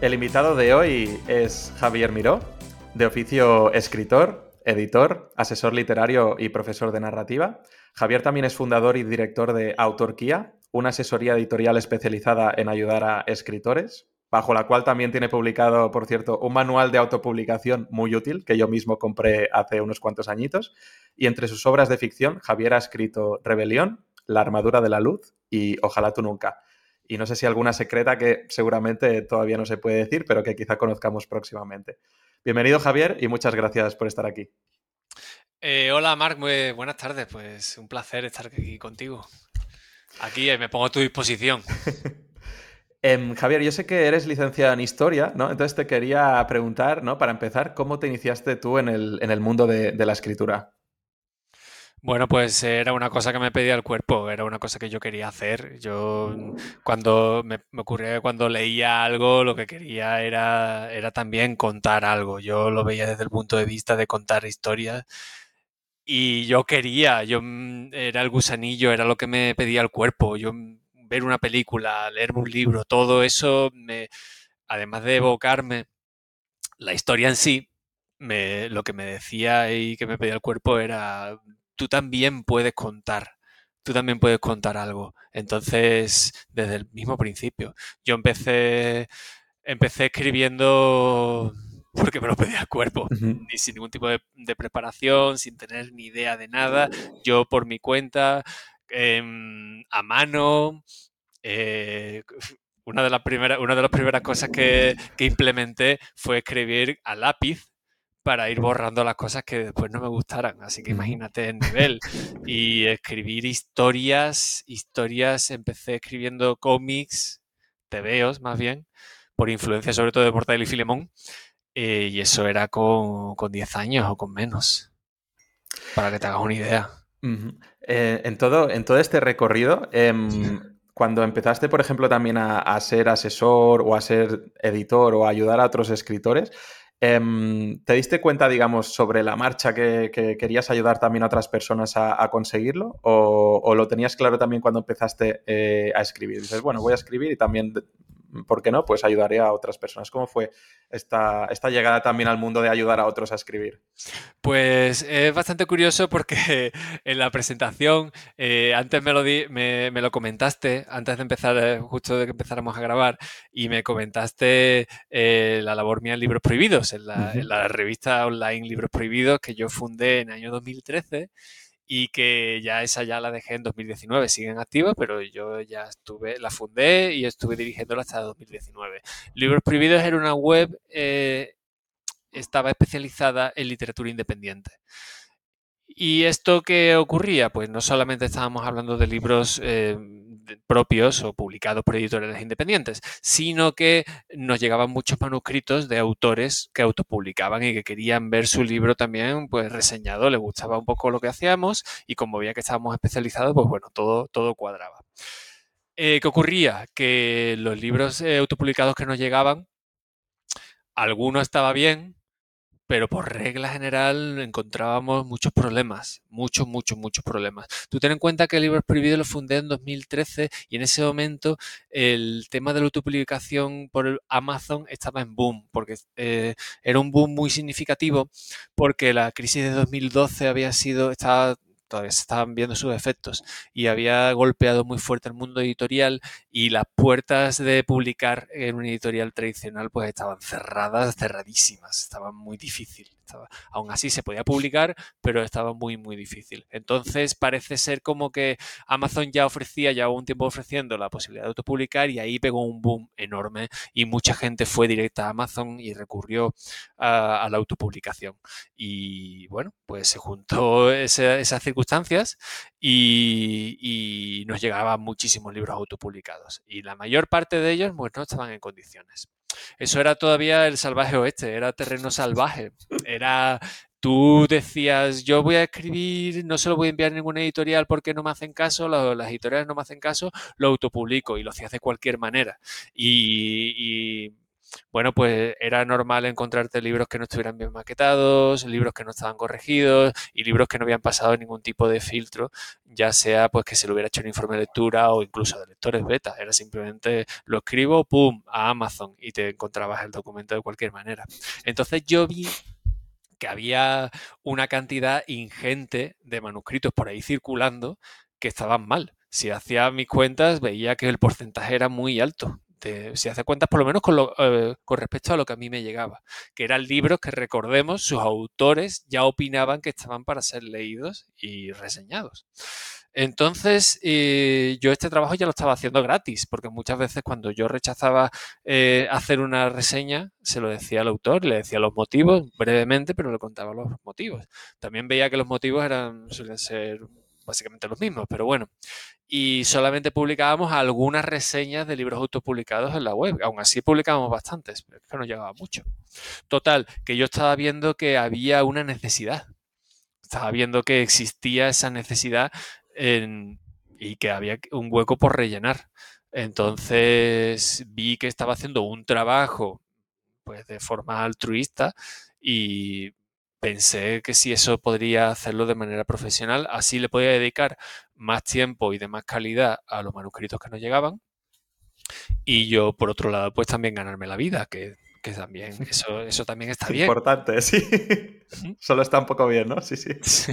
El invitado de hoy es Javier Miró, de oficio escritor, editor, asesor literario y profesor de narrativa. Javier también es fundador y director de Autorquía, una asesoría editorial especializada en ayudar a escritores, bajo la cual también tiene publicado, por cierto, un manual de autopublicación muy útil que yo mismo compré hace unos cuantos añitos. Y entre sus obras de ficción, Javier ha escrito Rebelión, La armadura de la luz y Ojalá tú nunca y no sé si alguna secreta que seguramente todavía no se puede decir, pero que quizá conozcamos próximamente. Bienvenido Javier y muchas gracias por estar aquí. Eh, hola Marc, muy buenas tardes, pues un placer estar aquí contigo. Aquí eh, me pongo a tu disposición. Em, Javier, yo sé que eres licenciado en historia, ¿no? Entonces te quería preguntar, ¿no? Para empezar, ¿cómo te iniciaste tú en el, mundo de la escritura? Bueno, pues era una cosa que me pedía el cuerpo, era una cosa que yo quería hacer. Yo cuando me, ocurría que cuando leía algo, lo que quería era, era también contar algo. Yo lo veía desde el punto de vista de contar historias. Y yo quería, yo mm, era el gusanillo, era lo que me pedía el cuerpo. Yo mm, ver una película, leer un libro, todo eso me, además de evocarme la historia en sí, me, lo que me decía y que me pedía el cuerpo era tú también puedes contar, tú también puedes contar algo. Entonces, desde el mismo principio, yo empecé, empecé escribiendo porque me lo pedía el cuerpo, ni sin ningún tipo de, preparación, sin tener ni idea de nada, yo por mi cuenta, em, a mano. Eh, una de, las primeras, una de las primeras cosas que, que implementé fue escribir a lápiz para ir borrando las cosas que después no me gustaran. Así que imagínate el nivel. Y escribir historias, historias, empecé escribiendo cómics, tebeos más bien, por influencia sobre todo de Portal y Filemón. Eh, y eso era con, con, 10 años o con menos, para que te hagas una idea. Eh, en, todo, en todo este recorrido, em, cuando empezaste, por ejemplo, también a, a, ser asesor o a ser editor o a ayudar a otros escritores, ¿Te diste cuenta, digamos, sobre la marcha que, querías ayudar también a otras personas a, conseguirlo? O, lo tenías claro también cuando empezaste eh, a escribir? Dices, bueno, voy a escribir y también ¿por qué no? Pues ayudaré a otras personas. ¿Cómo fue esta, esta llegada también al mundo de ayudar a otros a escribir? Pues es bastante curioso porque en la presentación, eh, antes me lo, me, lo comentaste, antes de empezar, eh, justo de que empezáramos a grabar, y me comentaste eh, la labor mía en Libros Prohibidos, en la, en la revista online Libros Prohibidos que yo fundé en el año 2013 y que ya esa ya la dejé en 2019, siguen activas, pero yo ya estuve, la fundé y estuve dirigiéndola hasta 2019. Libros Prohibidos era una web, eh, estaba especializada en literatura independiente. ¿Y esto qué ocurría? Pues no solamente estábamos hablando de libros eh, propios o publicados por editoriales independientes, sino que nos llegaban muchos manuscritos de autores que autopublicaban y que querían ver su libro también pues reseñado, les gustaba un poco lo que hacíamos y como veía que estábamos especializados, pues bueno, todo, todo cuadraba. Eh, ¿Qué ocurría? Que los libros eh, autopublicados que nos llegaban, alguno estaba bien, pero por regla general encontrábamos muchos problemas, muchos, muchos, muchos problemas. Tú ten en cuenta que el libro prohibido lo fundé en 2013 y en ese momento el tema de la autopublicación por Amazon estaba en boom, porque eh, era un boom muy significativo, porque la crisis de 2012 había sido, estaba todavía estaban viendo sus efectos y había golpeado muy fuerte el mundo editorial y las puertas de publicar en una editorial tradicional pues estaban cerradas, cerradísimas, estaban muy difícil, Aún así se podía publicar, pero estaba muy, muy difícil. Entonces parece ser como que Amazon ya ofrecía, ya un tiempo ofreciendo la posibilidad de autopublicar y ahí pegó un boom enorme y mucha gente fue directa a Amazon y recurrió a, la autopublicación. Y bueno, pues se juntó esas circunstancias y, y, nos llegaban muchísimos libros autopublicados. Y la mayor parte de ellos pues, no estaban en condiciones. Eso era todavía el salvaje oeste, era terreno salvaje. Era tú decías, yo voy a escribir, no se lo voy a enviar a ninguna editorial porque no me hacen caso, las editoriales no me hacen caso, lo autopublico y lo hacías de cualquier manera. Y, bueno, pues era normal encontrarte libros que no estuvieran bien maquetados, libros que no estaban corregidos y libros que no habían pasado ningún tipo de filtro, ya sea pues que se le hubiera hecho un informe de lectura o incluso de lectores beta. Era simplemente lo escribo, pum, a Amazon y te encontrabas el documento de cualquier manera. Entonces yo vi que había una cantidad ingente de manuscritos por ahí circulando que estaban mal. Si hacía mis cuentas, veía que el porcentaje era muy alto. Si hace cuentas, por lo menos con, eh, con respecto a lo que a mí me llegaba, que eran libros que recordemos, sus autores ya opinaban que estaban para ser leídos y reseñados. Entonces, eh, yo este trabajo ya lo estaba haciendo gratis, porque muchas veces cuando yo rechazaba eh, hacer una reseña, se lo decía al autor, le decía los motivos brevemente, pero le contaba los motivos. También veía que los motivos eran, suelen ser básicamente los mismos, pero bueno. Y solamente publicábamos algunas reseñas de libros autopublicados en la web. Aún así publicábamos bastantes, pero es que no llegaba mucho. Total, que yo estaba viendo que había una necesidad. Estaba viendo que existía esa necesidad y que había un hueco por rellenar. Entonces vi que estaba haciendo un trabajo pues de forma altruista y pensé que si eso podría hacerlo de manera profesional, así le podía dedicar más tiempo y de más calidad a los manuscritos que nos llegaban. Y yo, por otro lado, pues también ganarme la vida, que, también, eso, eso también está bien. Importante, sí. Solo está un poco bien, ¿no? Sí, sí. sí.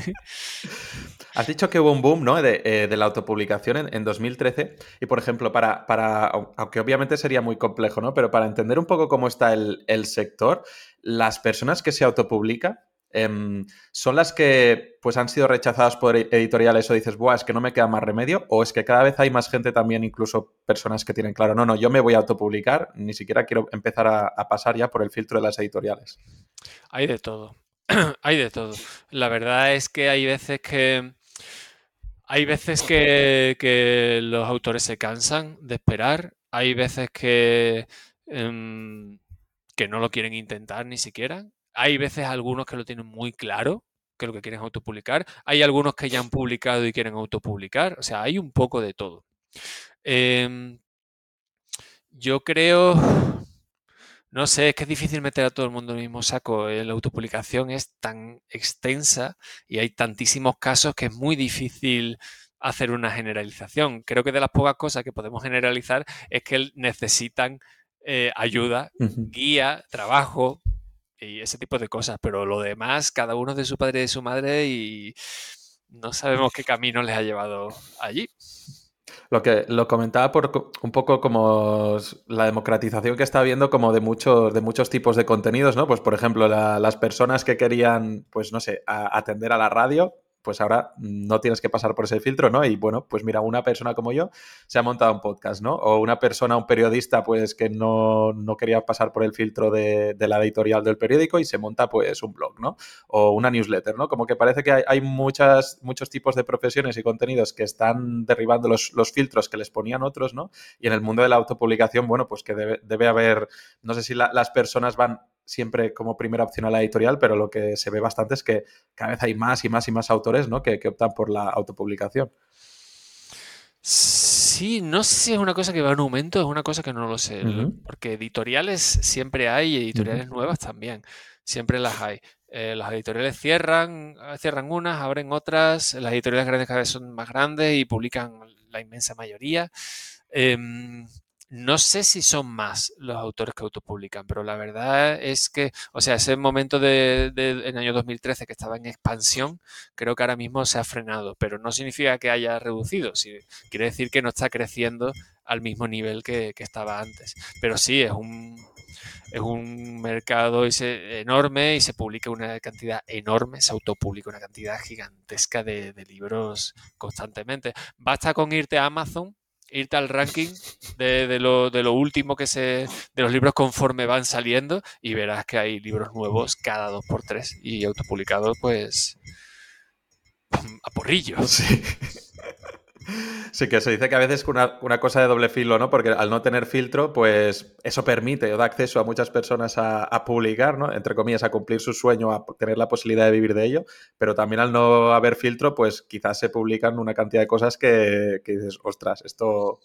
Has dicho que hubo un boom ¿no? de, eh, la autopublicación en, 2013 y, por ejemplo, para, para, aunque obviamente sería muy complejo, ¿no? pero para entender un poco cómo está el, sector, las personas que se autopublican em, son las que pues, han sido rechazadas por editoriales o dices, Buah, es que no me queda más remedio, o es que cada vez hay más gente también, incluso personas que tienen claro, no, no, yo me voy a autopublicar, ni siquiera quiero empezar a pasar ya por el filtro de las editoriales. Hay de todo. hay de todo. La verdad es que hay veces que hay veces que, los autores se cansan de esperar, hay veces que, em, que no lo quieren intentar ni siquiera, hay veces algunos que lo tienen muy claro, que lo que quieren es autopublicar, hay algunos que ya han publicado y quieren autopublicar, o sea, hay un poco de todo. Em, yo creo, no sé, es que es difícil meter a todo el mundo en el mismo saco. Eh, la autopublicación es tan extensa y hay tantísimos casos que es muy difícil hacer una generalización. Creo que de las pocas cosas que podemos generalizar es que necesitan eh, ayuda, guía, trabajo y ese tipo de cosas. Pero lo demás, cada uno de su padre y de su madre y no sabemos qué camino les ha llevado allí. Lo que lo comentaba por un poco como la democratización que está habiendo como de muchos, de muchos tipos de contenidos, ¿no? Pues por ejemplo, las personas que querían, pues no sé, atender a la radio, pues ahora no tienes que pasar por ese filtro, ¿no? Y bueno, pues mira, una persona como yo se ha montado un podcast, ¿no? O una persona, un periodista, pues que no, quería pasar por el filtro de, la editorial del periódico y se monta pues un blog, ¿no? O una newsletter, ¿no? Como que parece que hay, muchas, muchos tipos de profesiones y contenidos que están derribando los, filtros que les ponían otros, ¿no? Y en el mundo de la autopublicación, bueno, pues que debe, haber, no sé si las personas van siempre como primera opción a la editorial, pero lo que se ve bastante es que cada vez hay más y más y más autores ¿no? que, optan por la autopublicación. Sí, no sé si es una cosa que va en aumento, es una cosa que no lo sé, porque editoriales siempre hay y editoriales nuevas también, siempre las hay. Eh, las editoriales cierran, cierran unas, abren otras, las editoriales grandes cada vez son más grandes y publican la inmensa mayoría. Em, no sé si son más los autores que autopublican, pero la verdad es que, o sea, ese momento de, en año 2013 que estaba en expansión, creo que ahora mismo se ha frenado, pero no significa que haya reducido, quiere decir que no está creciendo al mismo nivel que, estaba antes. Pero sí, es un, es un mercado enorme y se publica una cantidad enorme, se autopublica una cantidad gigantesca de, libros constantemente. Basta con irte a Amazon, irte al ranking de, lo, de, lo, último que se. de los libros conforme van saliendo y verás que hay libros nuevos cada dos por tres y autopublicados, pues. a porrillo. Sí. Sí, que se dice que a veces es una, una, cosa de doble filo, ¿no? Porque al no tener filtro, pues eso permite o da acceso a muchas personas a, publicar, ¿no? Entre comillas, a cumplir su sueño, a tener la posibilidad de vivir de ello, pero también al no haber filtro, pues quizás se publican una cantidad de cosas que, dices, ostras, esto,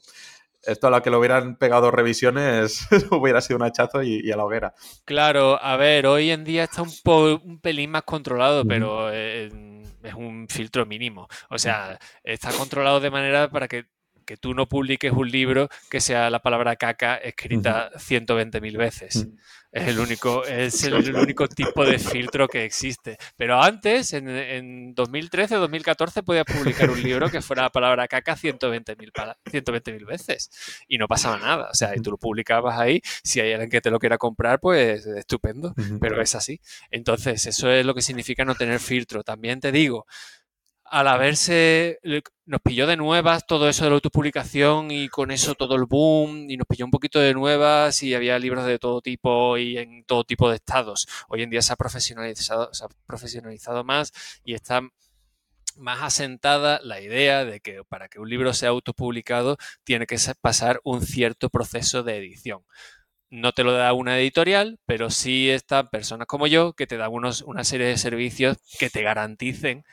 esto a lo que lo hubieran pegado revisiones hubiera sido un hachazo y, a la hoguera. Claro, a ver, hoy en día está un, un pelín más controlado, pero... Eh, es un filtro mínimo. O sea, está controlado de manera para que, tú no publiques un libro que sea la palabra caca escrita 120.000 veces. Es el único, es el único tipo de filtro que existe. Pero antes, en, en 2013 o 2014, podías publicar un libro que fuera la palabra caca 120.000 120 veces y no pasaba nada. O sea, y tú lo publicabas ahí. Si hay alguien que te lo quiera comprar, pues estupendo. Pero es así. Entonces, eso es lo que significa no tener filtro. También te digo, al haberse, nos pilló de nuevas todo eso de la autopublicación y con eso todo el boom y nos pilló un poquito de nuevas y había libros de todo tipo y en todo tipo de estados. Hoy en día se ha profesionalizado, más y está más asentada la idea de que para que un libro sea autopublicado tiene que pasar un cierto proceso de edición no te lo da una editorial, pero sí están personas como yo que te dan unos, una serie de servicios que te garanticen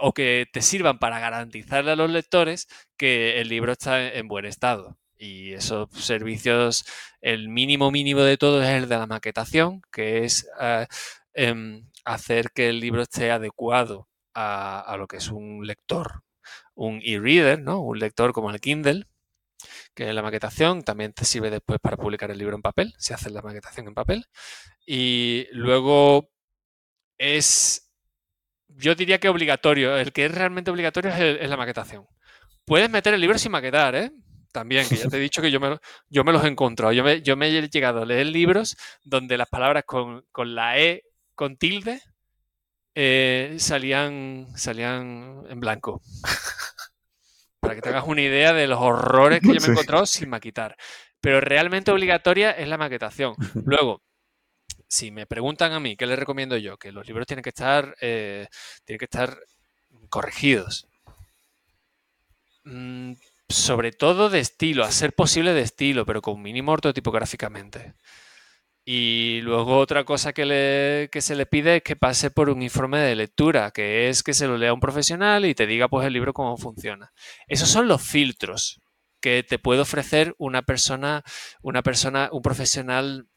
o que te sirvan para garantizarle a los lectores que el libro está en buen estado. Y esos servicios, el mínimo mínimo de todo es el de la maquetación, que es eh, em, hacer que el libro esté adecuado a, lo que es un lector, un e-reader, ¿no? Un lector como el Kindle, que es la maquetación también te sirve después para publicar el libro en papel, si haces la maquetación en papel. Y luego es yo diría que obligatorio. El que es realmente obligatorio es, la maquetación. Puedes meter el libro sin maquetar, ¿eh? También, que ya te he dicho que yo me, yo me los he encontrado. Yo me, yo me he llegado a leer libros donde las palabras con, la E con tilde eh, salían, salían en blanco. Para que te hagas una idea de los horrores que yo me he encontrado sin maquetar. Pero realmente obligatoria es la maquetación. Luego, si me preguntan a mí, ¿qué les recomiendo yo? Que los libros tienen que estar, eh, tienen que estar corregidos. Mm, sobre todo de estilo, a ser posible de estilo, pero con mínimo ortotipográficamente. Y luego otra cosa que, le, que se le pide es que pase por un informe de lectura, que es que se lo lea un profesional y te diga pues el libro cómo funciona. Esos son los filtros que te puede ofrecer una persona, una persona, un profesional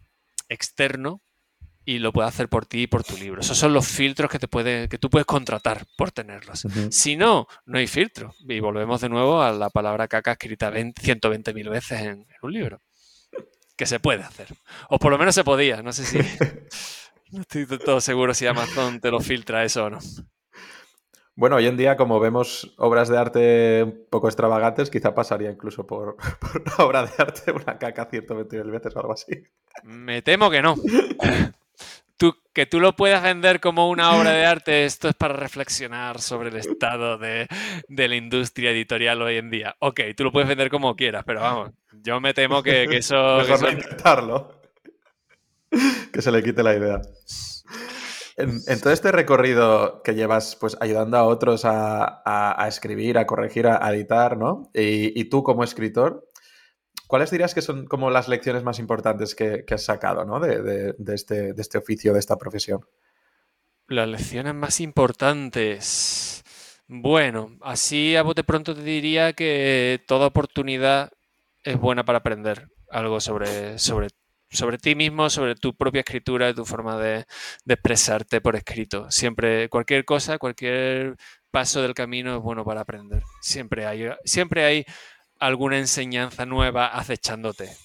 externo y lo puede hacer por ti y por tu libro. Esos son los filtros que, te puede, que tú puedes contratar por tenerlos. Si no, no hay filtro. Y volvemos de nuevo a la palabra caca escrita 120.000 veces en, un libro. Que se puede hacer. O por lo menos se podía. No sé si... No estoy todo seguro si Amazon te lo filtra eso o no. Bueno, hoy en día, como vemos obras de arte un poco extravagantes, quizá pasaría incluso por, por una obra de arte una caca 120.000 veces o algo así. Me temo que no. que tú lo puedas vender como una obra de arte, esto es para reflexionar sobre el estado de, la industria editorial hoy en día. Ok, tú lo puedes vender como quieras, pero vamos, yo me temo que, eso... Mejor que se le quite la idea. En, todo este recorrido que llevas pues ayudando a otros a, escribir, a corregir, a, editar, ¿no? y, tú como escritor, ¿Cuáles dirías que son como las lecciones más importantes que, has sacado ¿no? de, este, de, este, oficio, de esta profesión? Las lecciones más importantes. Bueno, así a bote pronto te diría que toda oportunidad es buena para aprender algo sobre, sobre, sobre ti mismo, sobre tu propia escritura, tu forma de, de expresarte por escrito. Siempre, cualquier cosa, cualquier paso del camino es bueno para aprender. Siempre hay, siempre hay alguna enseñanza nueva acechándote,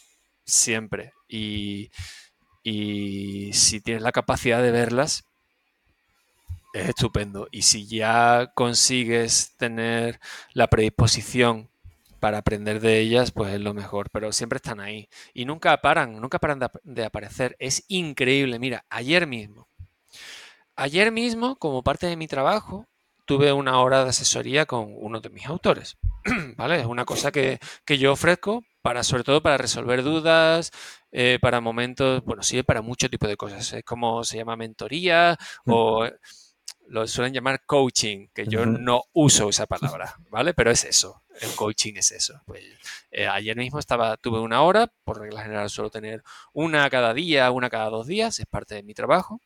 siempre. Y, si tienes la capacidad de verlas, es estupendo. Y si ya consigues tener la predisposición para aprender de ellas, pues es lo mejor, pero siempre están ahí y nunca paran, nunca paran de, aparecer. Es increíble. Mira, ayer mismo, ayer mismo, como parte de mi trabajo, tuve una hora de asesoría con uno de mis autores, ¿vale? Es una cosa que, yo ofrezco para, sobre todo para resolver dudas, eh, para momentos, bueno, sirve para mucho tipo de cosas. Es como se llama mentoría o lo suelen llamar coaching, que yo no uso esa palabra, ¿vale? Pero es eso, el coaching es eso. Pues, eh, ayer mismo estaba, tuve una hora, por regla general suelo tener una cada día, una cada dos días, es parte de mi trabajo.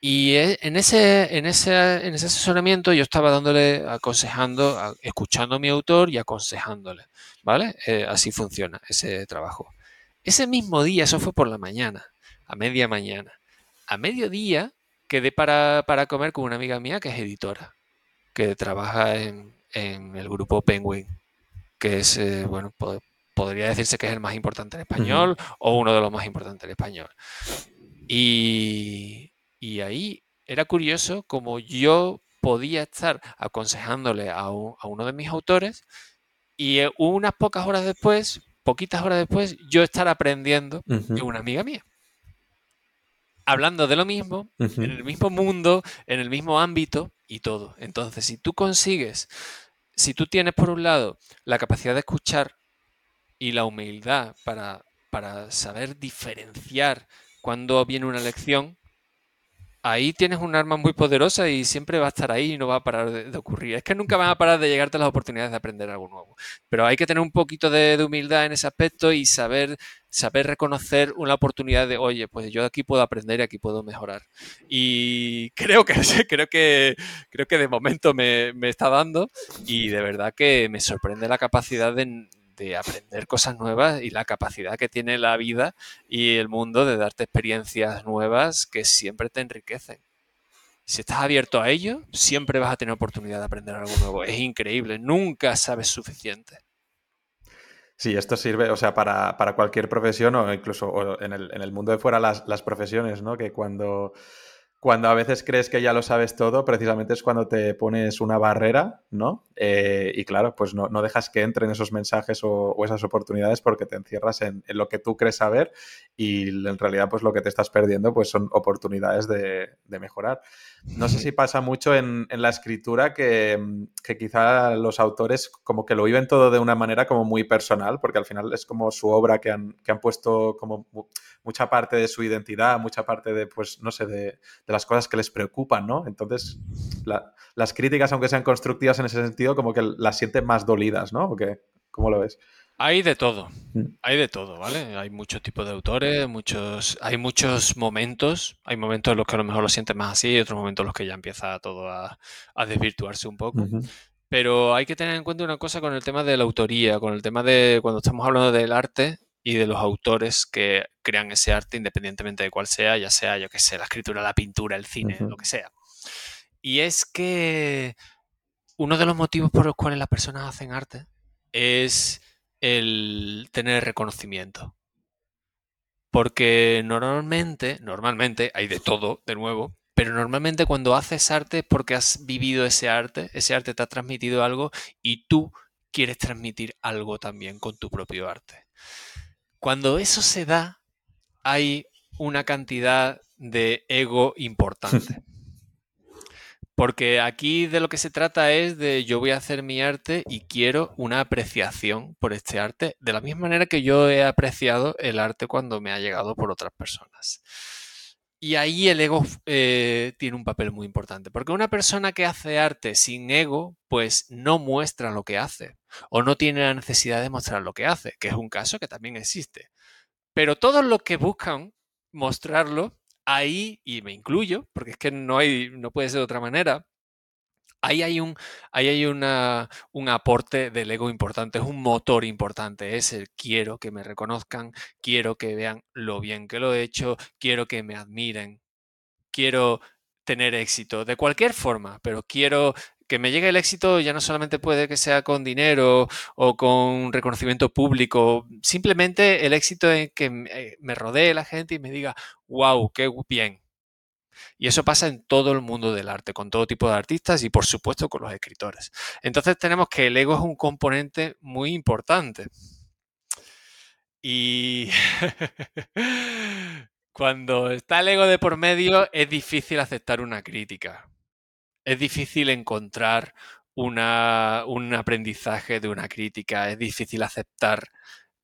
Y e, en ese, en ese, en ese asesoramiento yo estaba dándole, aconsejando, escuchando a mi autor y aconsejándole, ¿vale? Eh, así funciona ese trabajo. Ese mismo día, eso fue por la mañana, a media mañana. A mediodía quedé para, para comer con una amiga mía que es editora, que trabaja en, en el grupo Penguin, que es, eh, bueno, podría decirse que es el más importante en español o uno de los más importantes en español. Y, y ahí era curioso como yo podía estar aconsejándole a, uno de mis autores y eh, unas pocas horas después, poquitas horas después, yo estar aprendiendo de una amiga mía. Hablando de lo mismo, en el mismo mundo, en el mismo ámbito y todo. Entonces, si tú consigues, si tú tienes por un lado la capacidad de escuchar y la humildad para, para saber diferenciar cuando viene una lección, ahí tienes un arma muy poderosa y siempre va a estar ahí y no va a parar de, ocurrir. Es que nunca van a parar de llegarte las oportunidades de aprender algo nuevo. Pero hay que tener un poquito de, humildad en ese aspecto y saber, saber reconocer una oportunidad de, oye, pues yo aquí puedo aprender y aquí puedo mejorar. Y creo que, creo que, creo que de momento me, me está dando y de verdad que me sorprende la capacidad de, de aprender cosas nuevas y la capacidad que tiene la vida y el mundo de darte experiencias nuevas que siempre te enriquecen. Si estás abierto a ello, siempre vas a tener oportunidad de aprender algo nuevo. Es increíble, nunca sabes suficiente. Sí, esto sirve, o sea, para, cualquier profesión o incluso en, el, en, el, mundo de fuera las, las profesiones, ¿no? Que cuando cuando a veces crees que ya lo sabes todo, precisamente es cuando te pones una barrera, ¿no? Eh, y claro, pues no, dejas que entren esos mensajes o, esas oportunidades porque te encierras en, lo que tú crees saber y en realidad pues lo que te estás perdiendo pues son oportunidades de, mejorar. No sé si pasa mucho en, la escritura que, quizá los autores como que lo viven todo de una manera como muy personal porque al final es como su obra que han, que han puesto como mucha parte de su identidad, mucha parte de pues no sé, de de las cosas que les preocupan, ¿no? Entonces, las críticas, aunque sean constructivas en ese sentido, como que las sienten más dolidas, ¿no? ¿O ¿Cómo lo ves? Hay de todo, mm. hay de todo, ¿vale? Hay muchos tipos de autores, muchos, hay muchos momentos, hay momentos en los que a lo mejor lo sientes más así y otros momentos en los que ya empieza todo a, desvirtuarse un poco. Pero hay que tener en cuenta una cosa con el tema de la autoría, con el tema de cuando estamos hablando del arte, y de los autores que crean ese arte independientemente de cuál sea, ya sea, yo que sé, la escritura, la pintura, el cine, lo que sea. Y es que uno de los motivos por los cuales las personas hacen arte es el tener reconocimiento. Porque normalmente, normalmente, hay de todo, de nuevo, pero normalmente cuando haces arte es porque has vivido ese arte, ese arte te ha transmitido algo y tú quieres transmitir algo también con tu propio arte. Cuando eso se da, hay una cantidad de ego importante. Porque aquí de lo que se trata es de yo voy a hacer mi arte y quiero una apreciación por este arte, de la misma manera que yo he apreciado el arte cuando me ha llegado por otras personas. Y ahí el ego eh, tiene un papel muy importante, porque una persona que hace arte sin ego, pues no muestra lo que hace, o no tiene la necesidad de mostrar lo que hace, que es un caso que también existe. Pero todos los que buscan mostrarlo, ahí, y me incluyo, porque es que no, hay, no puede ser de otra manera, ahí hay un, ahí hay una, un aporte del ego importante, es un motor importante, es el quiero que me reconozcan, quiero que vean lo bien que lo he hecho, quiero que me admiren, quiero tener éxito, de cualquier forma, pero quiero que me llegue el éxito ya no solamente puede que sea con dinero o con reconocimiento público, simplemente el éxito en que me rodee la gente y me diga, wow, qué bien, Y eso pasa en todo el mundo del arte, con todo tipo de artistas y por supuesto con los escritores. Entonces tenemos que el ego es un componente muy importante. Y cuando está el ego de por medio es difícil aceptar una crítica. Es difícil encontrar un aprendizaje de una crítica. Es difícil aceptar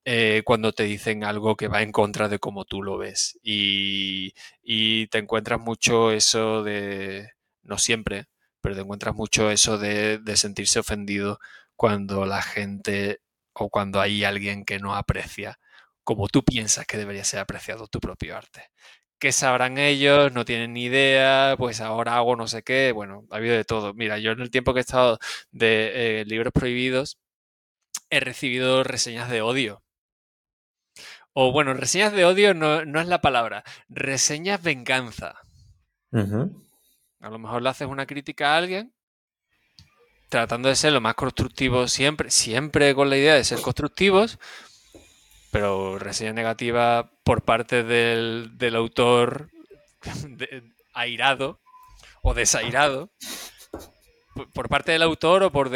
eh, cuando te dicen algo que va en contra de cómo tú lo ves. Y, te encuentras mucho eso de, no siempre, pero te encuentras mucho eso de, sentirse ofendido cuando la gente o cuando hay alguien que no aprecia como tú piensas que debería ser apreciado tu propio arte. ¿Qué sabrán ellos? No tienen ni idea, pues ahora hago no sé qué. Bueno, ha habido de todo. Mira, yo en el tiempo que he estado de eh, libros prohibidos, he recibido reseñas de odio o bueno, reseñas de odio no, es la palabra. Reseñas venganza. A lo mejor le haces una crítica a alguien tratando de ser lo más constructivo siempre, siempre con la idea de ser constructivos, pero reseña negativa por parte del, autor airado o desairado por parte del autor o por,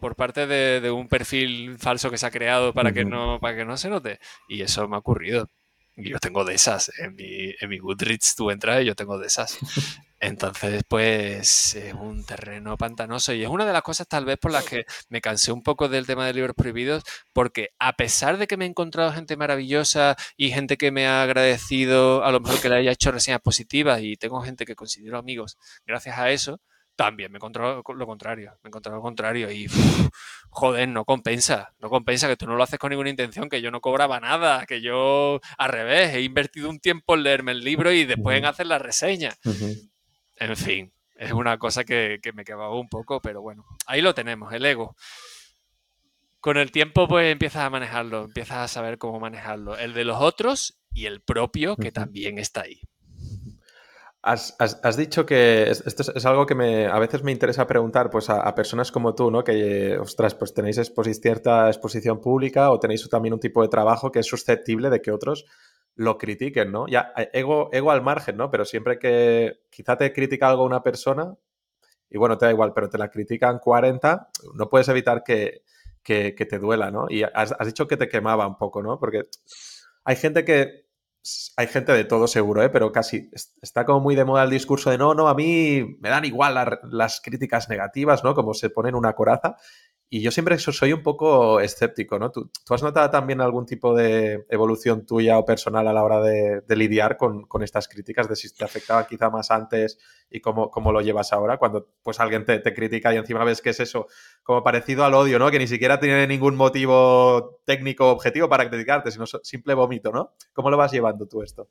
por parte de, un perfil falso que se ha creado para, que no, para que no se note. Y eso me ha ocurrido. Y yo tengo de esas. En mi, en mi Goodreads tú entras y yo tengo de esas. Entonces, pues es un terreno pantanoso y es una de las cosas tal vez por las que me cansé un poco del tema de libros prohibidos, porque a pesar de que me he encontrado gente maravillosa y gente que me ha agradecido a lo mejor que le haya hecho reseñas positivas y tengo gente que considero amigos gracias a eso, también me encontrado lo contrario, me encontrado lo contrario y joder, no compensa, no compensa que tú no lo haces con ninguna intención, que yo no cobraba nada, que yo al revés, he invertido un tiempo en leerme el libro y después en hacer la reseña. En fin, es una cosa que, que me quedaba un poco, pero bueno, ahí lo tenemos, el ego. Con el tiempo pues empiezas a manejarlo, empiezas a saber cómo manejarlo, el de los otros y el propio que también está ahí. Has, dicho que esto es, algo que me, a veces me interesa preguntar pues a, personas como tú, ¿no? Que, ostras, pues tenéis cierta exposición pública o tenéis también un tipo de trabajo que es susceptible de que otros lo critiquen, ¿no? Ya, eh, ego, ego al margen, ¿no? Pero siempre que quizá te critica algo una persona, y bueno, te da igual, pero te la critican 40, no puedes evitar que, te duela, ¿no? Y has, has dicho que te quemaba un poco, ¿no? Porque hay gente que hay gente de todo seguro, ¿eh? pero casi está como muy de moda el discurso de no, no, a mí me dan igual las críticas negativas, ¿no? Como se pone en una coraza. Y yo siempre soy un poco escéptico, ¿no? ¿Tú, has notado también algún tipo de evolución tuya o personal a la hora de, lidiar con, estas críticas, de si te afectaba quizá más antes y cómo, lo llevas ahora, cuando pues alguien te, te, critica y encima ves que es eso, como parecido al odio, ¿no? Que ni siquiera tiene ningún motivo técnico objetivo para criticarte, sino simple vómito, ¿no? ¿Cómo lo vas llevando tú esto?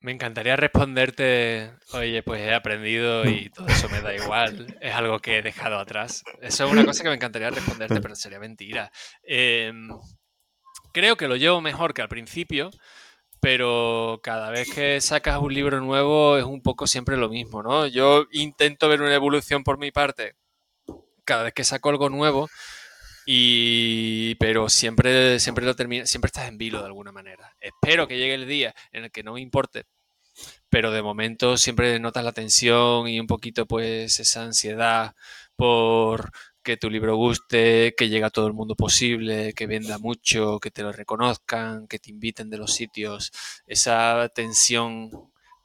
Me encantaría responderte, oye, pues he aprendido y todo eso me da igual, es algo que he dejado atrás. Eso es una cosa que me encantaría responderte, pero sería mentira. Em, creo que lo llevo mejor que al principio, pero cada vez que sacas un libro nuevo es un poco siempre lo mismo, ¿no? Yo intento ver una evolución por mi parte cada vez que saco algo nuevo, y, pero siempre, siempre lo termina, siempre estás en vilo de alguna manera. Espero que llegue el día en el que no me importe, pero de momento siempre notas la tensión y un poquito pues esa ansiedad por que tu libro guste, que llegue a todo el mundo posible, que venda mucho, que te lo reconozcan, que te inviten de los sitios, esa tensión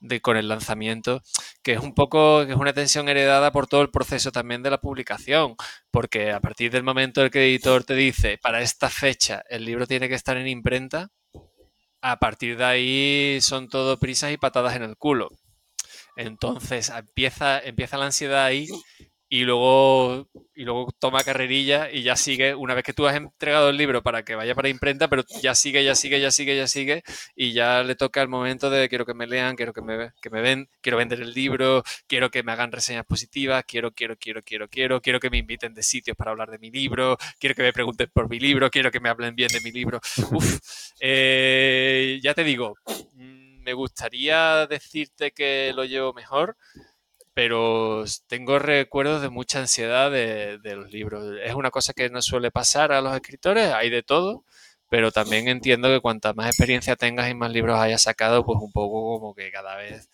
de, con el lanzamiento, que es un poco, que es una tensión heredada por todo el proceso también de la publicación, porque a partir del momento en que el editor te dice, para esta fecha el libro tiene que estar en imprenta, a partir de ahí son todo prisas y patadas en el culo. Entonces empieza, empieza la ansiedad ahí y luego, y luego toma carrerilla y ya sigue, una vez que tú has entregado el libro para que vaya para imprenta, pero ya sigue, ya sigue, ya sigue, ya sigue, y ya le toca el momento de quiero que me lean, quiero que me, que me ven, quiero vender el libro, quiero que me hagan reseñas positivas, quiero, quiero, quiero, quiero, quiero, quiero que me inviten de sitios para hablar de mi libro, quiero que me pregunten por mi libro, quiero que me hablen bien de mi libro. Uf, eh, ya te digo, mm, me gustaría decirte que lo llevo mejor, pero tengo recuerdos de mucha ansiedad de, los libros. Es una cosa que no suele pasar a los escritores, hay de todo, pero también entiendo que cuanta más experiencia tengas y más libros hayas sacado, pues un poco como que cada vez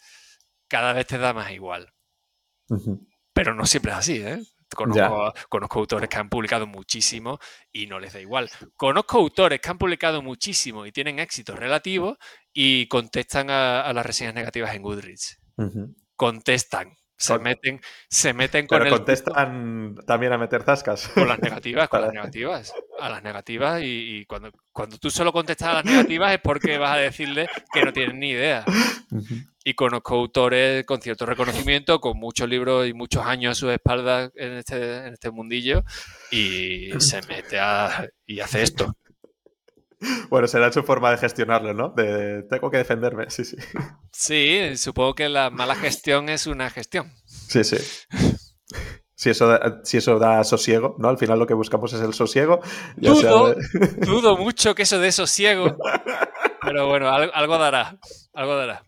cada vez te da más igual. Pero no siempre es así, ¿eh? Conozco, conozco, autores que han publicado muchísimo y no les da igual. Conozco autores que han publicado muchísimo y tienen éxito relativo y contestan a, las reseñas negativas en Goodreads. Contestan. Se meten, se meten con Pero contestan también a meter zascas. Con las negativas, con las negativas. A las negativas y, cuando, cuando tú solo contestas a las negativas es porque vas a decirle que no tienen ni idea. Y conozco autores con cierto reconocimiento, con muchos libros y muchos años a su espalda en este, en este mundillo y se mete a, y hace esto. Bueno, será su forma de gestionarlo, ¿no? De tengo que defenderme, sí, sí. Sí, supongo que la mala gestión es una gestión. Sí, sí. Si eso, da, si eso da sosiego, ¿no? Al final lo que buscamos es el sosiego. Dudo, dudo mucho que eso dé sosiego. Pero bueno, algo dará. Algo dará.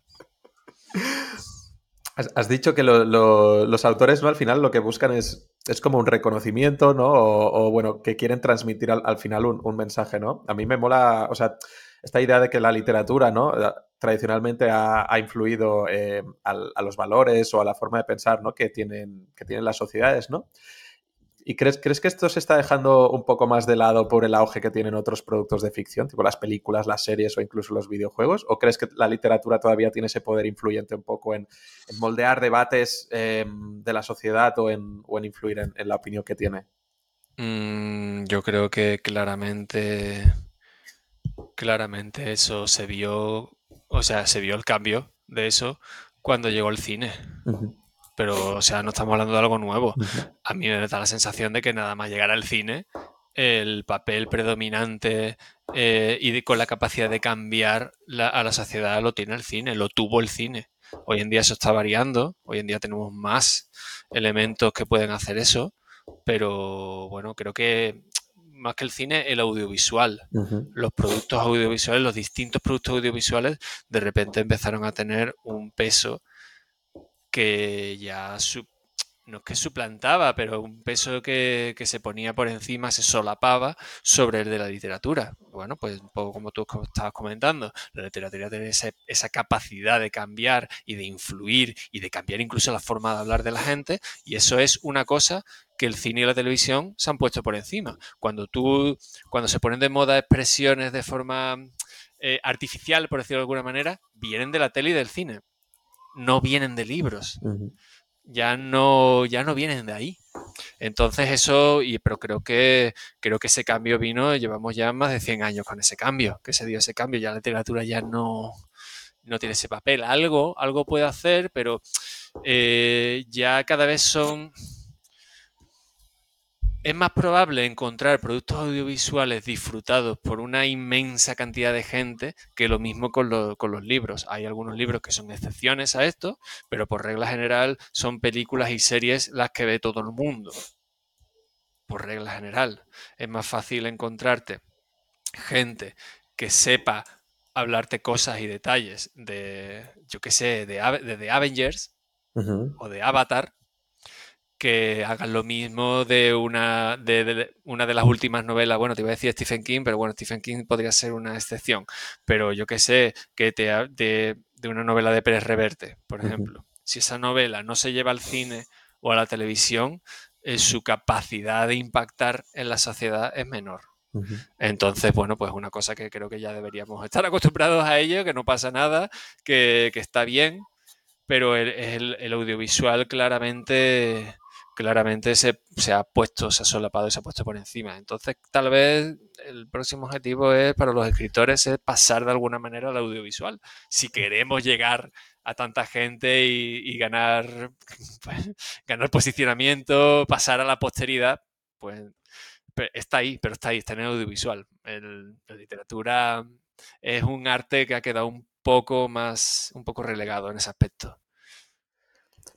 Has, dicho que los autores, ¿no? Al final lo que buscan es, es como un reconocimiento, ¿no? O, bueno, que quieren transmitir al, final un, mensaje, ¿no? A mí me mola, o sea, esta idea de que la literatura, ¿no? Tradicionalmente ha, influido eh, a, los valores o a la forma de pensar, ¿no? Que tienen, que tienen las sociedades, ¿no? ¿Y crees, crees que esto se está dejando un poco más de lado por el auge que tienen otros productos de ficción, tipo las películas, las series o incluso los videojuegos? ¿O crees que la literatura todavía tiene ese poder influyente un poco en, moldear debates em, de la sociedad o en, influir en, la opinión que tiene? Mm, yo creo que claramente, claramente eso se vio, o sea, se vio el cambio de eso cuando llegó el cine pero o sea, no estamos hablando de algo nuevo. A mí me da la sensación de que nada más llegar al cine, el papel predominante eh, y con la capacidad de cambiar a la sociedad lo tiene el cine, lo tuvo el cine. Hoy en día eso está variando, hoy en día tenemos más elementos que pueden hacer eso, pero bueno, creo que más que el cine, el audiovisual. Los productos audiovisuales, los distintos productos audiovisuales, de repente empezaron a tener un peso que ya no es que suplantaba, pero un peso que, se ponía por encima, se solapaba sobre el de la literatura. Bueno, pues un poco como tú estabas comentando, la literatura tiene esa capacidad de cambiar y de influir y de cambiar incluso la forma de hablar de la gente, y eso es una cosa que el cine y la televisión se han puesto por encima. Cuando tú, cuando se ponen de moda expresiones de forma eh, artificial, por decirlo de alguna manera, vienen de la tele y del cine no vienen de libros. Ya no, ya no vienen de ahí. Entonces eso, y, pero creo que, creo que ese cambio vino, llevamos ya más de 100 años con ese cambio, que se dio ese cambio, ya la literatura ya no, no tiene ese papel. Algo, algo puede hacer, pero eh, ya cada vez son es más probable encontrar productos audiovisuales disfrutados por una inmensa cantidad de gente que lo mismo con, los libros. Hay algunos libros que son excepciones a esto, pero por regla general son películas y series las que ve todo el mundo. Por regla general. Es más fácil encontrarte gente que sepa hablarte cosas y detalles de, yo qué sé, de, de, Avengers o de Avatar que hagan lo mismo de una de, una de las últimas novelas. Bueno, te iba a decir Stephen King, pero bueno, Stephen King podría ser una excepción. Pero yo que sé, que te de, de una novela de Pérez Reverte, por ejemplo. Si esa novela no se lleva al cine o a la televisión, eh, su capacidad de impactar en la sociedad es menor. Entonces, bueno, pues una cosa que creo que ya deberíamos estar acostumbrados a ello, que no pasa nada, que, está bien, pero el, el audiovisual claramente claramente se, ha puesto, se ha solapado y se ha puesto por encima. Entonces, tal vez el próximo objetivo es para los escritores es pasar de alguna manera al audiovisual. Si queremos llegar a tanta gente y, ganar, pues, ganar posicionamiento, pasar a la posteridad, pues está ahí, pero está ahí, está en el audiovisual. la literatura es un arte que ha quedado un poco más, un poco relegado en ese aspecto.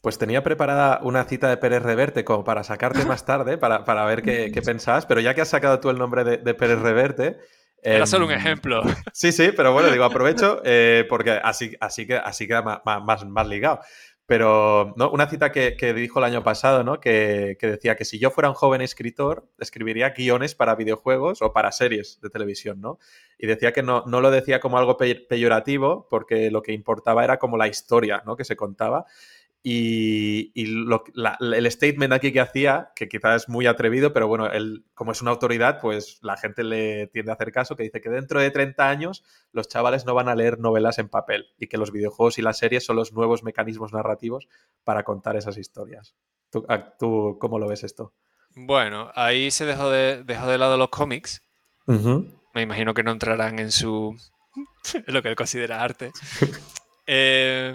Pues tenía preparada una cita de Pérez Reverte como para sacarte más tarde, para, para ver qué, qué, pensabas, pero ya que has sacado tú el nombre de, Pérez Reverte... Era solo un em, ejemplo. Sí, sí, pero bueno, digo, aprovecho eh, porque así, así, que, así queda más, más, más ligado. Pero ¿no? una cita que, dijo el año pasado, ¿no? Que, decía que si yo fuera un joven escritor, escribiría guiones para videojuegos o para series de televisión, ¿no? Y decía que no, no lo decía como algo peyorativo, porque lo que importaba era como la historia, ¿no? Que se contaba. Y, el statement aquí que hacía, que quizás es muy atrevido, pero bueno, él, como es una autoridad, pues la gente le tiende a hacer caso, que dice que dentro de 30 años los chavales no van a leer novelas en papel y que los videojuegos y las series son los nuevos mecanismos narrativos para contar esas historias. ¿Tú, ah, cómo lo ves esto? Bueno, ahí se dejó de, dejó de lado los cómics. Me imagino que no entrarán en su... en lo que él considera arte. eh,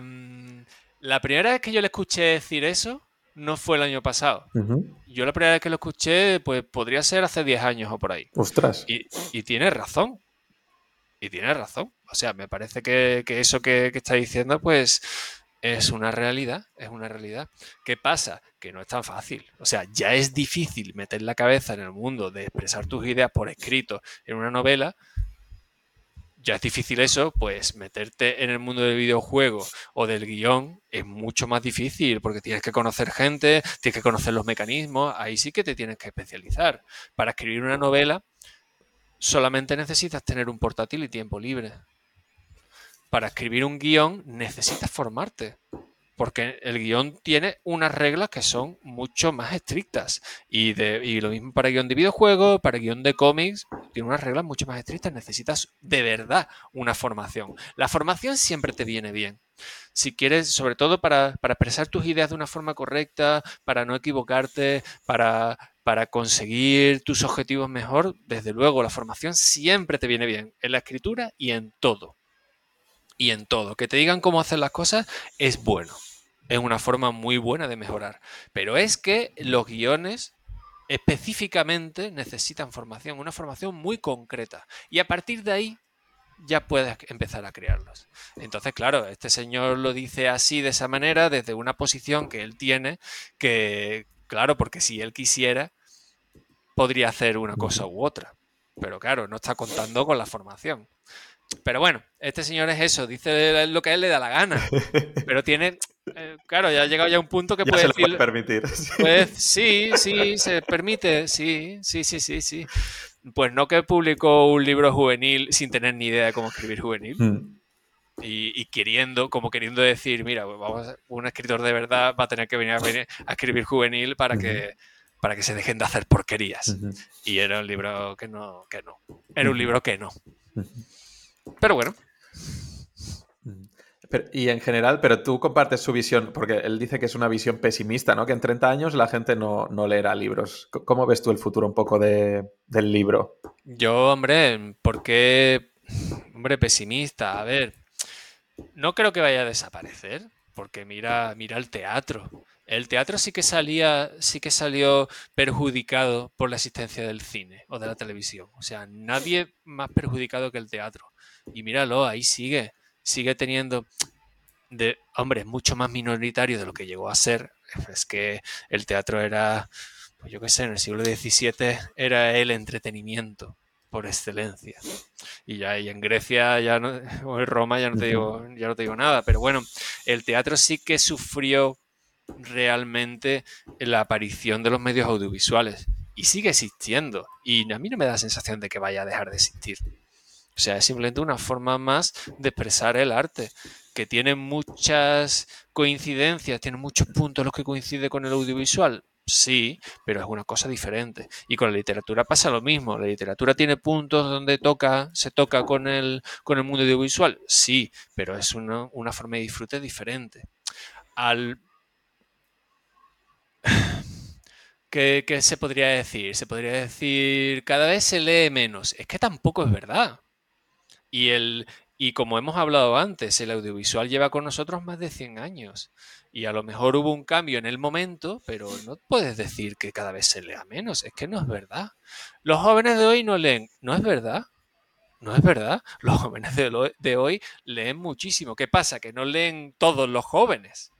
la primera vez que yo le escuché decir eso no fue el año pasado. Yo la primera vez que lo escuché, pues podría ser hace 10 años o por ahí. Ostras. Y, tiene razón. Y tiene razón. O sea, me parece que, eso que, que, está diciendo, pues es una realidad. Es una realidad. ¿Qué pasa? Que no es tan fácil. O sea, ya es difícil meter la cabeza en el mundo de expresar tus ideas por escrito en una novela ya es difícil eso, pues meterte en el mundo del videojuego o del guion es mucho más difícil porque tienes que conocer gente, tienes que conocer los mecanismos, ahí sí que te tienes que especializar. Para escribir una novela solamente necesitas tener un portátil y tiempo libre. Para escribir un guion necesitas formarte porque el guion tiene unas reglas que son mucho más estrictas. Y, de, lo mismo para guion de videojuegos, para guion de cómics, tiene unas reglas mucho más estrictas. Necesitas de verdad una formación. La formación siempre te viene bien. Si quieres, sobre todo para, expresar tus ideas de una forma correcta, para no equivocarte, para, para conseguir tus objetivos mejor, desde luego la formación siempre te viene bien, en la escritura y en todo y en todo. Que te digan cómo hacer las cosas es bueno es una forma muy buena de mejorar. Pero es que los guiones específicamente necesitan formación, una formación muy concreta. Y a partir de ahí ya puedes empezar a crearlos. Entonces, claro, este señor lo dice así, de esa manera, desde una posición que él tiene, que, claro, porque si él quisiera, podría hacer una cosa u otra. Pero claro, no está contando con la formación. Pero bueno, este señor es eso, dice lo que a él le da la gana. Pero tiene, eh, claro, ya ha llegado ya un punto que puede, se lo puede permitir. Pues, sí, sí, se permite, sí, sí, sí, sí, sí. Pues no que publicó un libro juvenil sin tener ni idea de cómo escribir juvenil. Hmm. Y, queriendo, como queriendo decir, mira, pues vamos, un escritor de verdad va a tener que venir a, escribir juvenil para que para que se dejen de hacer porquerías. Y era un libro que no, que no. Era un libro que no. Pero bueno y en general, pero tú compartes su visión, porque él dice que es una visión pesimista, ¿no? Que en 30 años la gente no, leerá libros. ¿Cómo ves tú el futuro un poco del libro? Yo, hombre, ¿por qué? Hombre, pesimista. A ver, no creo que vaya a desaparecer, porque mira, mira el teatro. El teatro sí que salía, sí que salió perjudicado por la existencia del cine o de la televisión. O sea, nadie más perjudicado que el teatro. Y míralo, ahí sigue sigue teniendo de, hombre, mucho más minoritario de lo que llegó a ser. Es que el teatro era, pues yo qué sé, en el siglo XVII era el entretenimiento por excelencia. Y ya y en Grecia ya no, o en Roma ya no te digo, ya no te digo nada, pero bueno, el teatro sí que sufrió realmente la aparición de los medios audiovisuales y sigue existiendo y a mí no me da la sensación de que vaya a dejar de existir. O sea, es simplemente una forma más de expresar el arte, que tiene muchas coincidencias, tiene muchos puntos los que coincide con el audiovisual. Sí, pero es una cosa diferente. Y con la literatura pasa lo mismo. La literatura tiene puntos donde toca, se toca con el, con el mundo audiovisual. Sí, pero es una, una forma de disfrute diferente. ¿Qué, ¿Qué, se podría decir? Se podría decir, cada vez se lee menos. Es que tampoco es verdad. Y, el, y como hemos hablado antes, el audiovisual lleva con nosotros más de 100 años. Y a lo mejor hubo un cambio en el momento, pero no puedes decir que cada vez se lea menos. Es que no es verdad. Los jóvenes de hoy no leen. No es verdad. No es verdad. Los jóvenes de, de hoy leen muchísimo. ¿Qué pasa? Que no leen todos los jóvenes.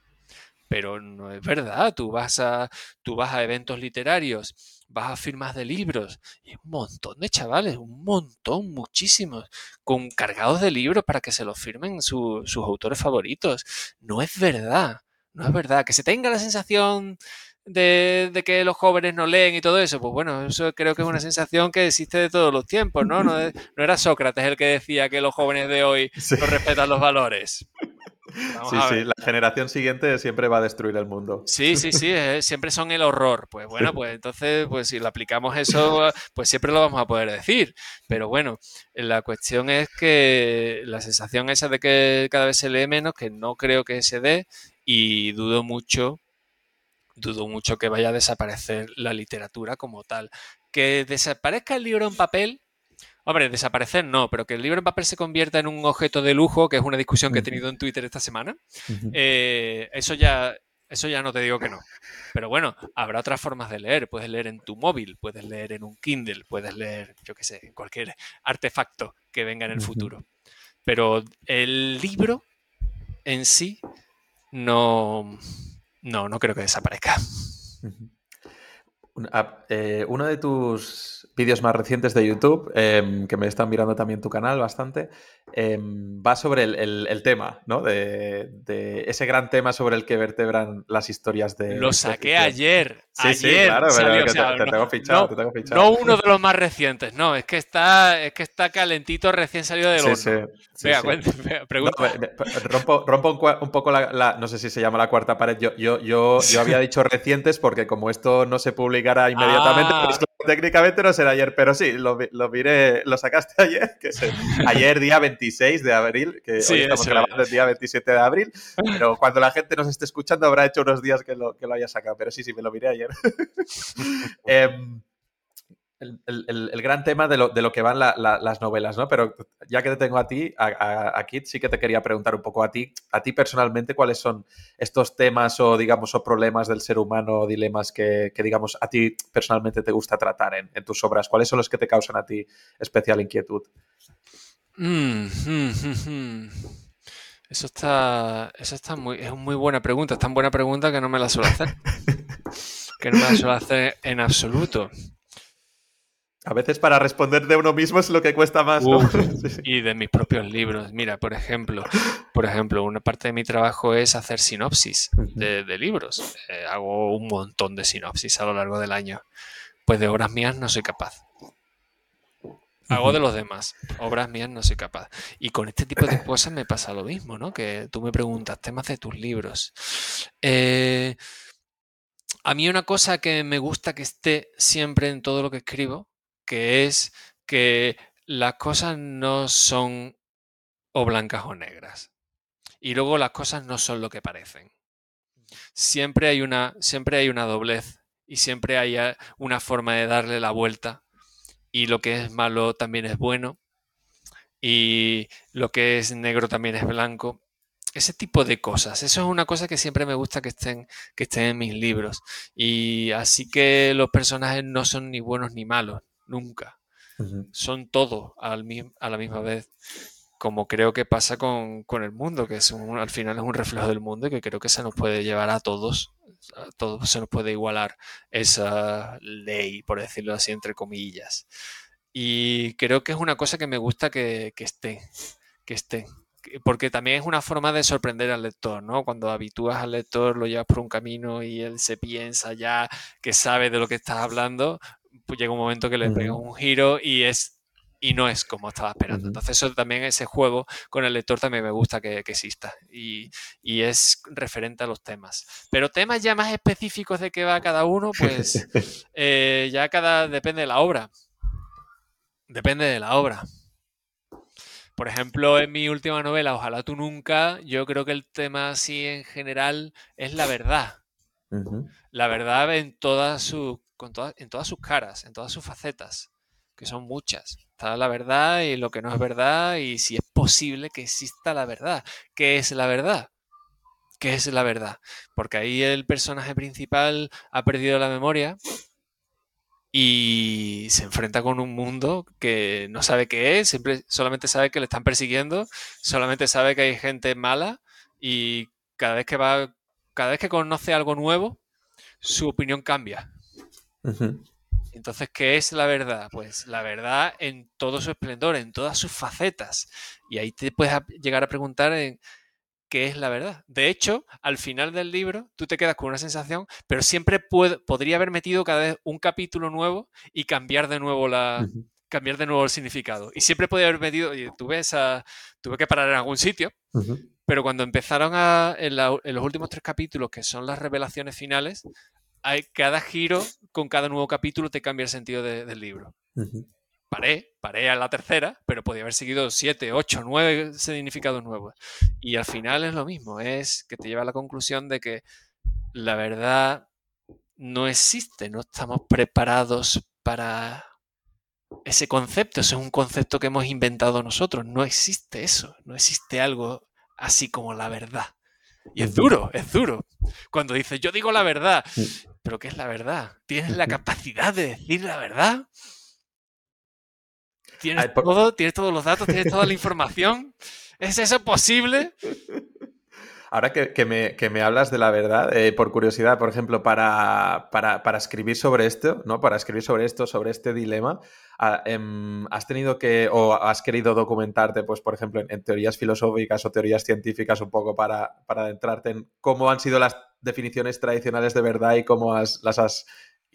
Pero no es verdad. Tú vas a, tú vas a eventos literarios vas a firmas de libros y un montón de chavales, un montón, muchísimos, con cargados de libros para que se los firmen sus autores favoritos. No es verdad. No es verdad. Que se tenga la sensación de, que los jóvenes no leen y todo eso, pues bueno, eso creo que es una sensación que existe de todos los tiempos, ¿no? No, era Sócrates el que decía que los jóvenes de hoy no respetan los valores. Sí, sí, la generación siguiente siempre va a destruir el mundo. Sí, sí, sí, siempre son el horror. Pues bueno, pues entonces, pues si lo aplicamos eso, pues siempre lo vamos a poder decir. Pero bueno, la cuestión es que la sensación esa de que cada vez se lee menos, que no creo que se dé y dudo mucho dudo mucho que vaya a desaparecer la literatura como tal. Que desaparezca el libro en papel, hombre, desaparecer no, pero que el libro en papel se convierta en un objeto de lujo, que es una discusión que he tenido en Twitter esta semana, eh, eso ya... Eso ya no te digo que no. Pero bueno, habrá otras formas de leer. Puedes leer en tu móvil, puedes leer en un Kindle, puedes leer, yo qué sé, en cualquier artefacto que venga en el futuro. Pero el libro en sí no, no, no creo que desaparezca. Eh, uno de tus vídeos más recientes de YouTube, em, que me están mirando también tu canal bastante, em, va sobre el, tema, ¿no? De, ese gran tema sobre el que vertebran las historias de... Lo saqué ayer. Sí, sí, claro, pero te, tengo fichado, no, te tengo fichado. No uno de los más recientes, no, es que está, es que está calentito recién salido del horno. Sí, Venga, pregunta. rompo, rompo un, poco la, no sé si se llama la cuarta pared. Yo, yo, yo, yo había dicho recientes porque como esto no se publicará inmediatamente, ah. pues técnicamente no será ayer, pero sí, lo, lo miré, lo sacaste ayer, que es ayer día 26 de abril, que hoy estamos grabando el día 27 de abril, pero cuando la gente nos esté escuchando habrá hecho unos días que lo, que lo haya sacado, pero sí, sí, me lo miré ayer. Em, el, gran tema de lo, de lo que van las novelas, ¿no? Pero ya que te tengo a ti, a, Kit, sí que te quería preguntar un poco a ti, a ti personalmente, ¿cuáles son estos temas o, digamos, o problemas del ser humano o dilemas que, digamos, a ti personalmente te gusta tratar en, tus obras? ¿Cuáles son los que te causan a ti especial inquietud? Mm, mm, mm, eso está, eso está muy, es muy buena pregunta, es tan buena pregunta que no me la suelo hacer. que no me la suelo hacer en absoluto. A veces para responder de uno mismo es lo que cuesta más. Y de mis propios libros. Mira, por ejemplo, por ejemplo, una parte de mi trabajo es hacer sinopsis de, libros. Eh, hago un montón de sinopsis a lo largo del año. Pues de obras mías no soy capaz. Hago de los demás. Obras mías no soy capaz. Y con este tipo de cosas me pasa lo mismo, ¿no? Que tú me preguntas temas de tus libros. Eh, a mí una cosa que me gusta que esté siempre en todo lo que escribo que es que las cosas no son o blancas o negras. Y luego las cosas no son lo que parecen. Siempre hay una, siempre hay una doblez y siempre hay una forma de darle la vuelta. Y lo que es malo también es bueno. Y lo que es negro también es blanco. Ese tipo de cosas. Eso es una cosa que siempre me gusta que estén, que estén en mis libros. Y así que los personajes no son ni buenos ni malos nunca. Son todo al, a la misma vez, como creo que pasa con, el mundo, que es al final es un reflejo del mundo y que creo que se nos puede llevar a todos, a todos se nos puede igualar esa ley, por decirlo así, entre comillas. Y creo que es una cosa que me gusta que, que esté, que esté porque también es una forma de sorprender al lector, ¿no? Cuando habitúas al lector, lo llevas por un camino y él se piensa ya que sabe de lo que estás hablando, pues llega un momento que le pega un giro y es y no es como estaba esperando. Entonces, eso también, ese juego con el lector también me gusta que, exista y, es referente a los temas. Pero temas ya más específicos de qué va cada uno, pues eh, ya cada depende de la obra. Depende de la obra. Por ejemplo, en mi última novela, Ojalá tú nunca, yo creo que el tema así en general es la verdad. La verdad en todas sus en todas sus caras, en todas sus facetas, que son muchas. Está la verdad y lo que no es verdad y si es posible que exista la verdad. ¿Qué es la verdad? ¿Qué es la verdad? Porque ahí el personaje principal ha perdido la memoria y se enfrenta con un mundo que no sabe qué es, siempre solamente sabe que le están persiguiendo, solamente sabe que hay gente mala y cada vez que va, cada vez que conoce algo nuevo, su opinión cambia. Entonces, ¿qué es la verdad? Pues la verdad en todo su esplendor, en todas sus facetas. Y ahí te puedes llegar a preguntar en qué es la verdad. De hecho, al final del libro tú te quedas con una sensación, pero siempre podría haber metido cada vez un capítulo nuevo y cambiar de nuevo la, cambiar de nuevo el significado. Y siempre podía haber metido, y tuve esa, tuve que parar en algún sitio, pero cuando empezaron a, en, los últimos tres capítulos, que son las revelaciones finales, hay, cada giro con cada nuevo capítulo te cambia el sentido del libro. Paré, paré a la tercera, pero podía haber seguido siete, ocho, nueve significados nuevos. Y al final es lo mismo, es que te lleva a la conclusión de que la verdad no existe, no estamos preparados para ese concepto, ese es un concepto que hemos inventado nosotros, no existe eso, no existe algo así como la verdad. Y es duro, es duro. Cuando dices, yo digo la verdad, pero ¿qué es la verdad? ¿Tienes la capacidad de decir la verdad? ¿Tienes, todo, ¿Tienes todos los datos? ¿Tienes toda la información? ¿Es eso posible? Ahora que, me, hablas de la verdad, eh, por curiosidad, por ejemplo, para, para, escribir sobre esto, ¿no? Para escribir sobre esto, sobre este dilema, ah, em, ¿has tenido que o has querido documentarte, pues, por ejemplo, en, teorías filosóficas o teorías científicas un poco para, para adentrarte en cómo han sido las definiciones tradicionales de verdad y cómo las has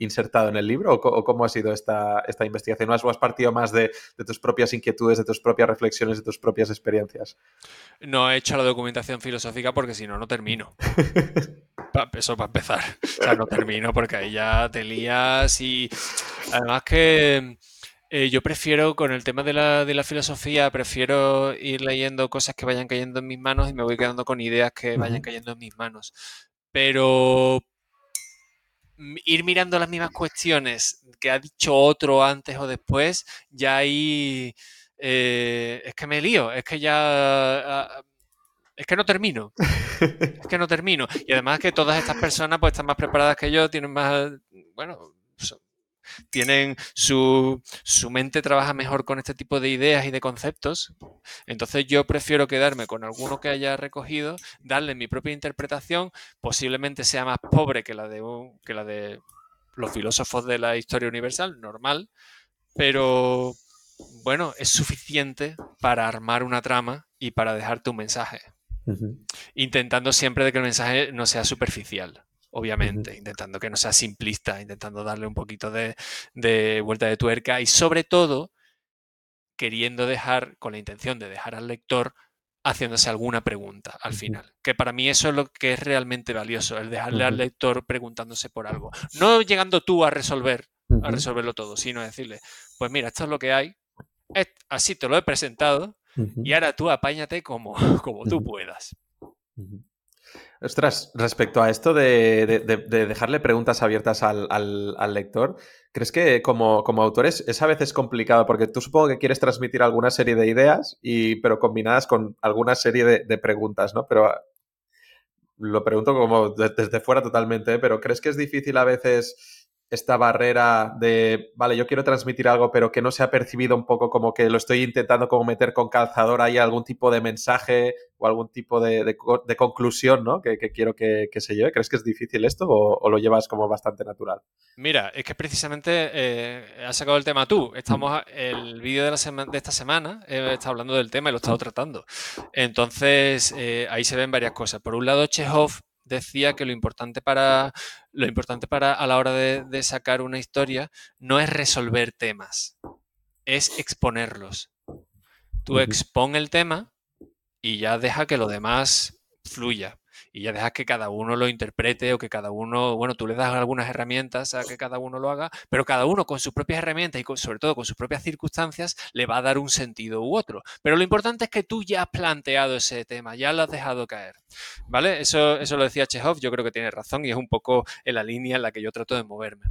insertado en el libro o, cómo ha sido esta, esta investigación? ¿O has, partido más de, tus propias inquietudes, de tus propias reflexiones, de tus propias experiencias? No he hecho la documentación filosófica porque si no, no termino. Eso para empezar. O sea, no termino porque ahí ya te lías y además que... Eh, yo prefiero, con el tema de la, de la, filosofía, prefiero ir leyendo cosas que vayan cayendo en mis manos y me voy quedando con ideas que vayan cayendo en mis manos. Pero ir mirando las mismas cuestiones que ha dicho otro antes o después, ya ahí eh, es que me lío, es que ya... Ah, es que no termino. Es que no termino. Y además que todas estas personas pues están más preparadas que yo, tienen más, bueno, tienen su, su, mente trabaja mejor con este tipo de ideas y de conceptos. Entonces yo prefiero quedarme con alguno que haya recogido, darle mi propia interpretación, posiblemente sea más pobre que la de, que la de los filósofos de la historia universal, normal, pero bueno, es suficiente para armar una trama y para dejarte un mensaje. Intentando siempre de que el mensaje no sea superficial obviamente, intentando que no sea simplista, intentando darle un poquito de, vuelta de tuerca y sobre todo queriendo dejar, con la intención de dejar al lector haciéndose alguna pregunta al final. Que para mí eso es lo que es realmente valioso, el dejarle al lector preguntándose por algo. No llegando tú a resolver, a resolverlo todo, sino decirle, pues mira, esto es lo que hay, así te lo he presentado y ahora tú apáñate como, como tú puedas. Ostras, respecto a esto de, dejarle preguntas abiertas al, lector, ¿crees que como, como autor es, a veces complicado? Porque tú supongo que quieres transmitir alguna serie de ideas, y, pero combinadas con alguna serie de, preguntas, ¿no? Pero lo pregunto como desde fuera totalmente, ¿eh? pero ¿crees que es difícil a veces esta barrera de, vale, yo quiero transmitir algo, pero que no se ha percibido un poco como que lo estoy intentando como meter con calzador ahí algún tipo de mensaje o algún tipo de, conclusión, ¿no? Que, quiero que, se lleve. ¿Crees que es difícil esto o, lo llevas como bastante natural? Mira, es que precisamente eh, has sacado el tema tú. Estamos, el vídeo de, de esta semana eh, está hablando del tema y lo he estado tratando. Entonces, eh, ahí se ven varias cosas. Por un lado, Chekhov decía que lo importante para lo importante para a la hora de, sacar una historia no es resolver temas, es exponerlos. Tú expon el tema y ya deja que lo demás fluya y ya dejas que cada uno lo interprete o que cada uno, bueno, tú le das algunas herramientas a que cada uno lo haga, pero cada uno con sus propias herramientas y sobre todo con sus propias circunstancias le va a dar un sentido u otro. Pero lo importante es que tú ya has planteado ese tema, ya lo has dejado caer. ¿Vale? Eso, eso lo decía Chekhov, yo creo que tiene razón y es un poco en la línea en la que yo trato de moverme.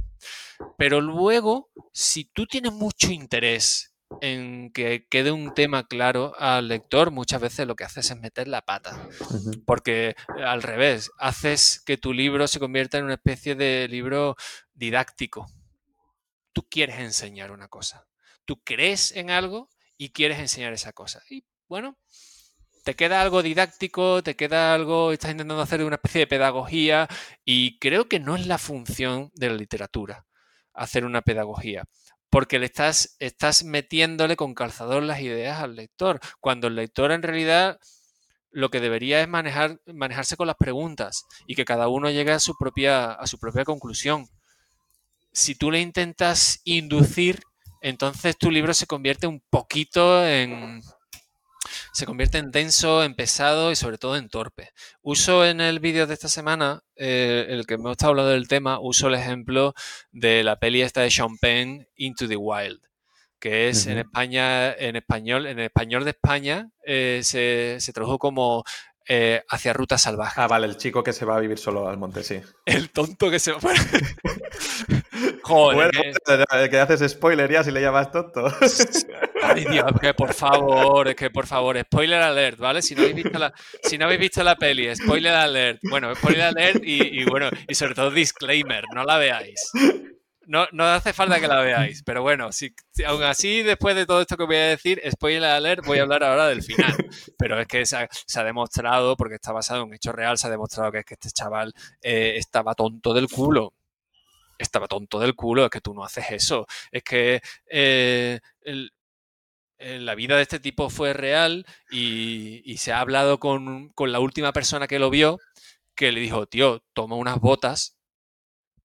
Pero luego, si tú tienes mucho interés en que quede un tema claro al lector, muchas veces lo que haces es meter la pata. Porque al revés, haces que tu libro se convierta en una especie de libro didáctico. Tú quieres enseñar una cosa. Tú crees en algo y quieres enseñar esa cosa. Y bueno, te queda algo didáctico, te queda algo, estás intentando hacer una especie de pedagogía y creo que no es la función de la literatura hacer una pedagogía porque le estás, estás metiéndole con calzador las ideas al lector, cuando el lector en realidad lo que debería es manejar, manejarse con las preguntas y que cada uno llegue a su propia, a su propia conclusión. Si tú le intentas inducir, entonces tu libro se convierte un poquito en, se convierte en denso, en pesado y sobre todo en torpe. Uso en el vídeo de esta semana, eh, el que hemos estado hablando del tema, uso el ejemplo de la peli esta de Sean Penn, Into the Wild que es en España, en español, en español de España, eh, se, se, tradujo como eh, hacia ruta salvaje. Ah, vale, el chico que se va a vivir solo al monte, sí. El tonto que se va. Joder. Bueno, que... que haces spoiler ya si le llamas tonto. Ay, que por favor, es que por favor, spoiler alert, ¿vale? Si no habéis visto la, si no habéis visto la peli, spoiler alert. Bueno, spoiler alert y, bueno, y sobre todo disclaimer, no la veáis. No, no hace falta que la veáis, pero bueno, si, aún así, después de todo esto que voy a decir, spoiler alert, voy a hablar ahora del final. Pero es que se ha, demostrado, porque está basado en hecho real, se ha demostrado que es que este chaval eh, estaba tonto del culo. Estaba tonto del culo, es que tú no haces eso. Es que eh, la vida de este tipo fue real y, y se ha hablado con, con la última persona que lo vio, que le dijo, tío, toma unas botas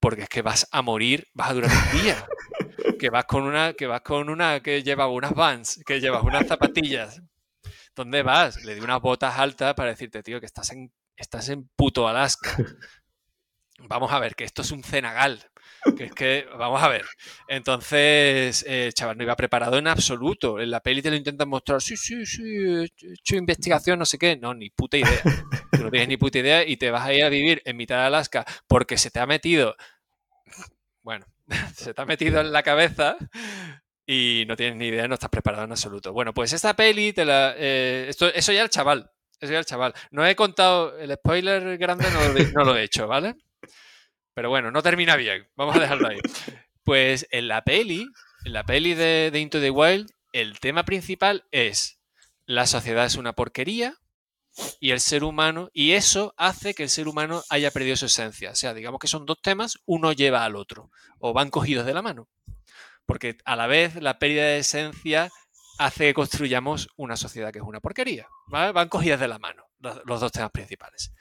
porque es que vas a morir, vas a durar un día. que vas con una, que vas con una que lleva unas vans, que llevas unas zapatillas. ¿Dónde vas? Le di unas botas altas para decirte, tío, que estás en, estás en puto Alaska. Vamos a ver, que esto es un cenagal. Que es que, vamos a ver. Entonces, el chaval no iba preparado en absoluto. En la peli te lo intentan mostrar, sí, sí, sí, he hecho investigación, no sé qué. No, ni puta idea. No tienes ni puta idea y te vas a ir a vivir en mitad de Alaska porque se te ha metido, bueno, se te ha metido en la cabeza y no tienes ni idea, no estás preparado en absoluto. Bueno, pues esta peli, te la, eh, esto, eso ya el chaval. Eso ya el chaval. No he contado el spoiler grande, no lo he hecho, ¿vale? Pero bueno, no termina bien. Vamos a dejarlo ahí. Pues en la peli, en la peli de, Into the Wild, el tema principal es la sociedad es una porquería y el ser humano, y eso hace que el ser humano haya perdido su esencia. O sea, digamos que son dos temas, uno lleva al otro, o van cogidos de la mano. Porque a la vez la pérdida de esencia hace que construyamos una sociedad que es una porquería. Van cogidas de la mano los dos temas principales.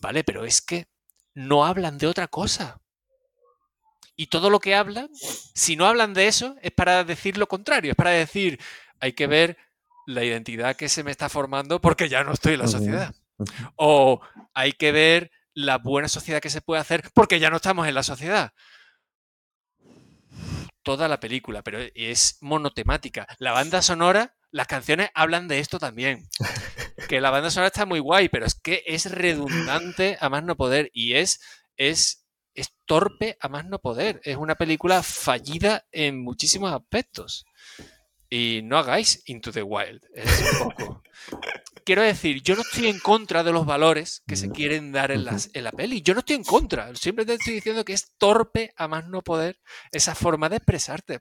¿Vale? Pero es que no hablan de otra cosa. Y todo lo que hablan, si no hablan de eso, es para decir lo contrario, es para decir, hay que ver la identidad que se me está formando porque ya no estoy en la sociedad. O hay que ver la buena sociedad que se puede hacer porque ya no estamos en la sociedad. Toda la película, pero es monotemática. La banda sonora, las canciones hablan de esto también. que la banda sonora está muy guay, pero es que es redundante a más no poder y es, es, es torpe a más no poder. Es una película fallida en muchísimos aspectos. Y no hagáis Into the Wild. Es un poco. Quiero decir, yo no estoy en contra de los valores que se quieren dar en, las, en la peli. Yo no estoy en contra. Siempre te estoy diciendo que es torpe a más no poder esa forma de expresarte.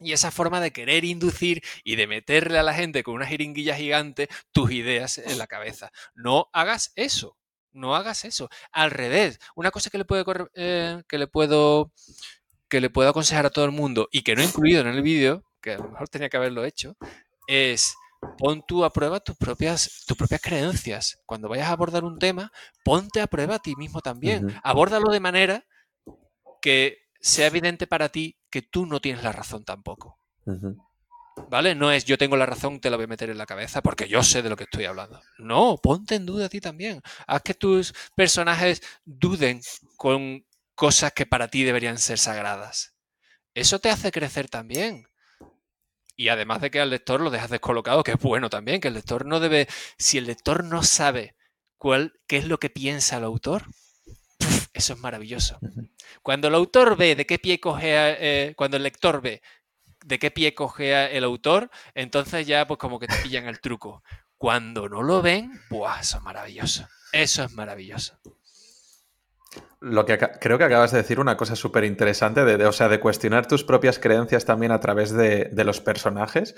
Y esa forma de querer inducir y de meterle a la gente con una jeringuilla gigante tus ideas en la cabeza. No hagas eso. No hagas eso. Al revés, una cosa que le, puedo, eh, que le puedo que le puedo aconsejar a todo el mundo y que no he incluido en el vídeo, que a lo mejor tenía que haberlo hecho, es pon tú a prueba tus propias, tus propias creencias. Cuando vayas a abordar un tema, ponte a prueba a ti mismo también. Abórdalo de manera que sea evidente para ti que tú no tienes la razón tampoco. ¿Vale? No es yo tengo la razón, te la voy a meter en la cabeza porque yo sé de lo que estoy hablando. No, ponte en duda a ti también. Haz que tus personajes duden con cosas que para ti deberían ser sagradas. Eso te hace crecer también. Y además de que al lector lo dejas descolocado, que es bueno también, que el lector no debe, si el lector no sabe cuál, qué es lo que piensa el autor, eso es maravilloso. Cuando el autor ve de qué pie cogea, eh, cuando el lector ve de qué pie cogea el autor, entonces ya pues como que te pillan el truco. Cuando no lo ven, ¡buah! Eso es maravilloso. Eso es maravilloso. Lo que creo que acabas de decir una cosa súper interesante, de, o sea, de cuestionar tus propias creencias también a través de, los personajes.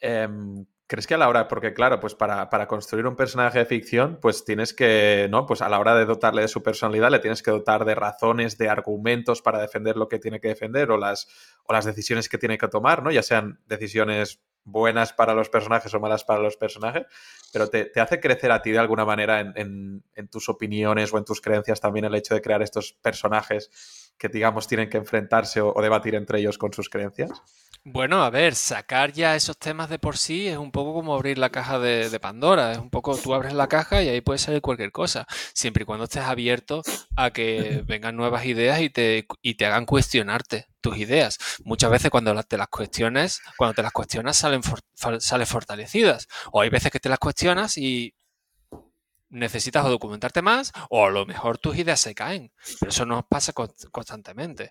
Em, ¿Crees que a la hora, porque claro, pues para, construir un personaje de ficción, pues tienes que, ¿no? Pues a la hora de dotarle de su personalidad, le tienes que dotar de razones, de argumentos para defender lo que tiene que defender o las, o las decisiones que tiene que tomar, ¿no? Ya sean decisiones buenas para los personajes o malas para los personajes, pero te, hace crecer a ti de alguna manera en, tus opiniones o en tus creencias también el hecho de crear estos personajes que, digamos, tienen que enfrentarse o debatir entre ellos con sus creencias. Bueno, a ver, sacar ya esos temas de por sí es un poco como abrir la caja de, Pandora. Es un poco, tú abres la caja y ahí puede salir cualquier cosa, siempre y cuando estés abierto a que vengan nuevas ideas y te, y te hagan cuestionarte tus ideas. Muchas veces cuando te las cuestiones, cuando te las cuestionas salen, salen fortalecidas. O hay veces que te las cuestionas y necesitas documentarte más o a lo mejor tus ideas se caen. Pero eso nos pasa constantemente.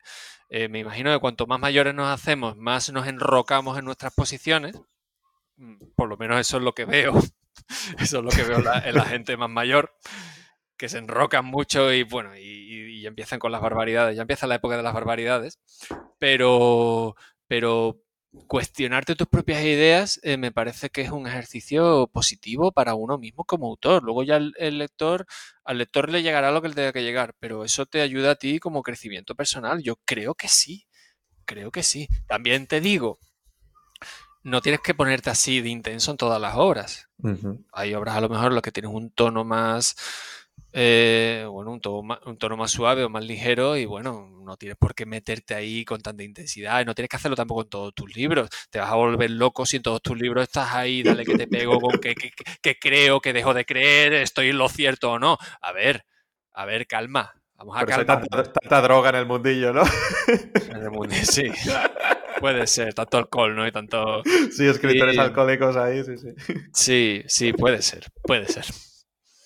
Eh, me imagino que cuanto más mayores nos hacemos, más nos enrocamos en nuestras posiciones. Mm, por lo menos eso es lo que veo. Eso es lo que veo en la gente más mayor, que se enrocan mucho y bueno, y, y empiezan con las barbaridades. Ya empieza la época de las barbaridades. Pero, pero cuestionarte tus propias ideas eh, me parece que es un ejercicio positivo para uno mismo como autor. Luego ya el, lector, al lector le llegará lo que le tenga que llegar, pero eso te ayuda a ti como crecimiento personal. Yo creo que sí, creo que sí. También te digo, no tienes que ponerte así de intenso en todas las obras. Hay obras a lo mejor en las que tienes un tono más eh, bueno, un tono, más, un tono, más, suave o más ligero y bueno, no tienes por qué meterte ahí con tanta intensidad y no tienes que hacerlo tampoco en todos tus libros. Te vas a volver loco si en todos tus libros estás ahí, dale que te pego con que, que, creo, que dejo de creer, estoy en lo cierto o no. A ver, a ver, calma. Vamos a calmar. Tanta, droga en el mundillo, ¿no? En el mundillo, sí. Puede ser, tanto alcohol, ¿no? Y tanto... Sí, escritores alcohólicos ahí, sí, sí. Sí, sí, puede ser, puede ser.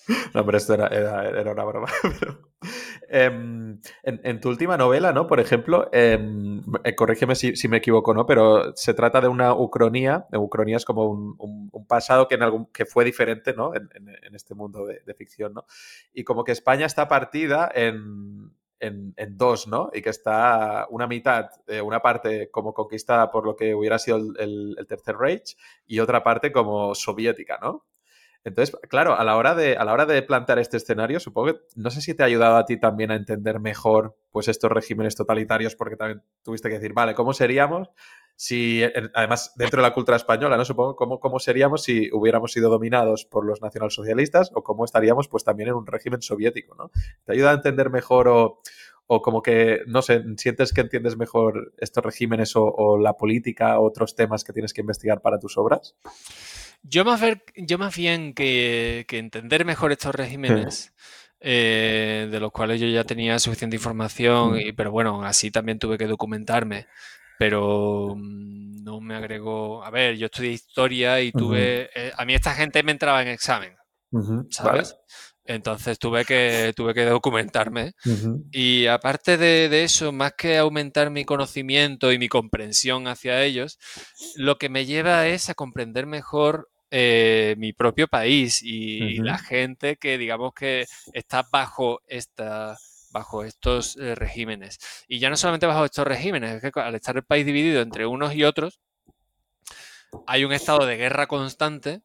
No, pero esto era, era, una broma. Em, en, tu última novela, ¿no? Por ejemplo, em, eh, corrígeme si, me equivoco, ¿no? Pero se trata de una ucronía. Ucronía es como un, pasado que, en algún, que fue diferente, ¿no? En, este mundo de, ficción, ¿no? Y como que España está partida en, dos, ¿no? Y que está una mitad, eh, una parte como conquistada por lo que hubiera sido el, el Tercer Reich y otra parte como soviética, ¿no? Entonces, claro, a la hora de, a la hora de plantear este escenario, supongo que no sé si te ha ayudado a ti también a entender mejor pues estos regímenes totalitarios, porque también tuviste que decir, vale, ¿cómo seríamos si, además, dentro de la cultura española, ¿no? Supongo, ¿cómo, cómo seríamos si hubiéramos sido dominados por los nacionalsocialistas o cómo estaríamos pues también en un régimen soviético, ¿no? ¿Te ayuda a entender mejor o, o como que, no sé, sientes que entiendes mejor estos regímenes o, o la política otros temas que tienes que investigar para tus obras? Yo más, ver, yo más bien que, entender mejor estos regímenes, eh, de los cuales yo ya tenía suficiente información, mm. y, pero bueno, así también tuve que documentarme, pero mm, no me agregó... A ver, yo estudié historia y tuve... Eh, a mí esta gente me entraba en examen, ¿sabes? Entonces tuve que, tuve que documentarme. Y aparte de, eso, más que aumentar mi conocimiento y mi comprensión hacia ellos, lo que me lleva es a comprender mejor eh, mi propio país y, la gente que digamos que está bajo esta bajo estos eh, regímenes. Y ya no solamente bajo estos regímenes, es que al estar el país dividido entre unos y otros, hay un estado de guerra constante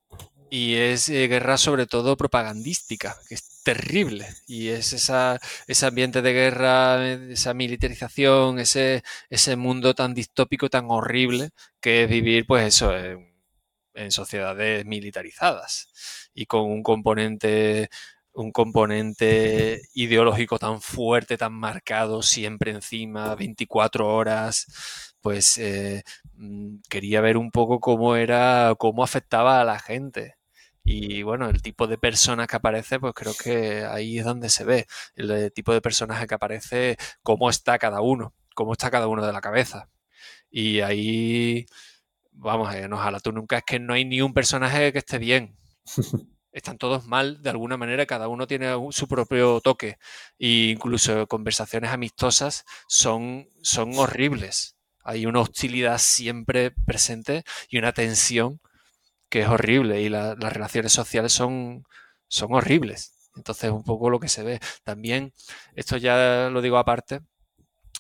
y es eh, guerra sobre todo propagandística, que es terrible. Y es esa, ese ambiente de guerra, esa militarización, ese, ese mundo tan distópico, tan horrible, que es vivir, pues eso, en, en sociedades militarizadas y con un componente un componente ideológico tan fuerte, tan marcado, siempre encima, 24 horas, pues eh, mm, quería ver un poco cómo era, cómo afectaba a la gente. Y bueno, el tipo de personas que aparece, pues creo que ahí es donde se ve. El tipo de personaje que aparece, cómo está cada uno, cómo está cada uno de la cabeza. Y ahí, vamos, eh, a la tú nunca es que no hay ni un personaje que esté bien. Están todos mal de alguna manera, cada uno tiene su propio toque. E incluso conversaciones amistosas son, son horribles. Hay una hostilidad siempre presente y una tensión que es horrible y las relaciones sociales son, son horribles. Entonces, un poco lo que se ve. También, esto ya lo digo aparte,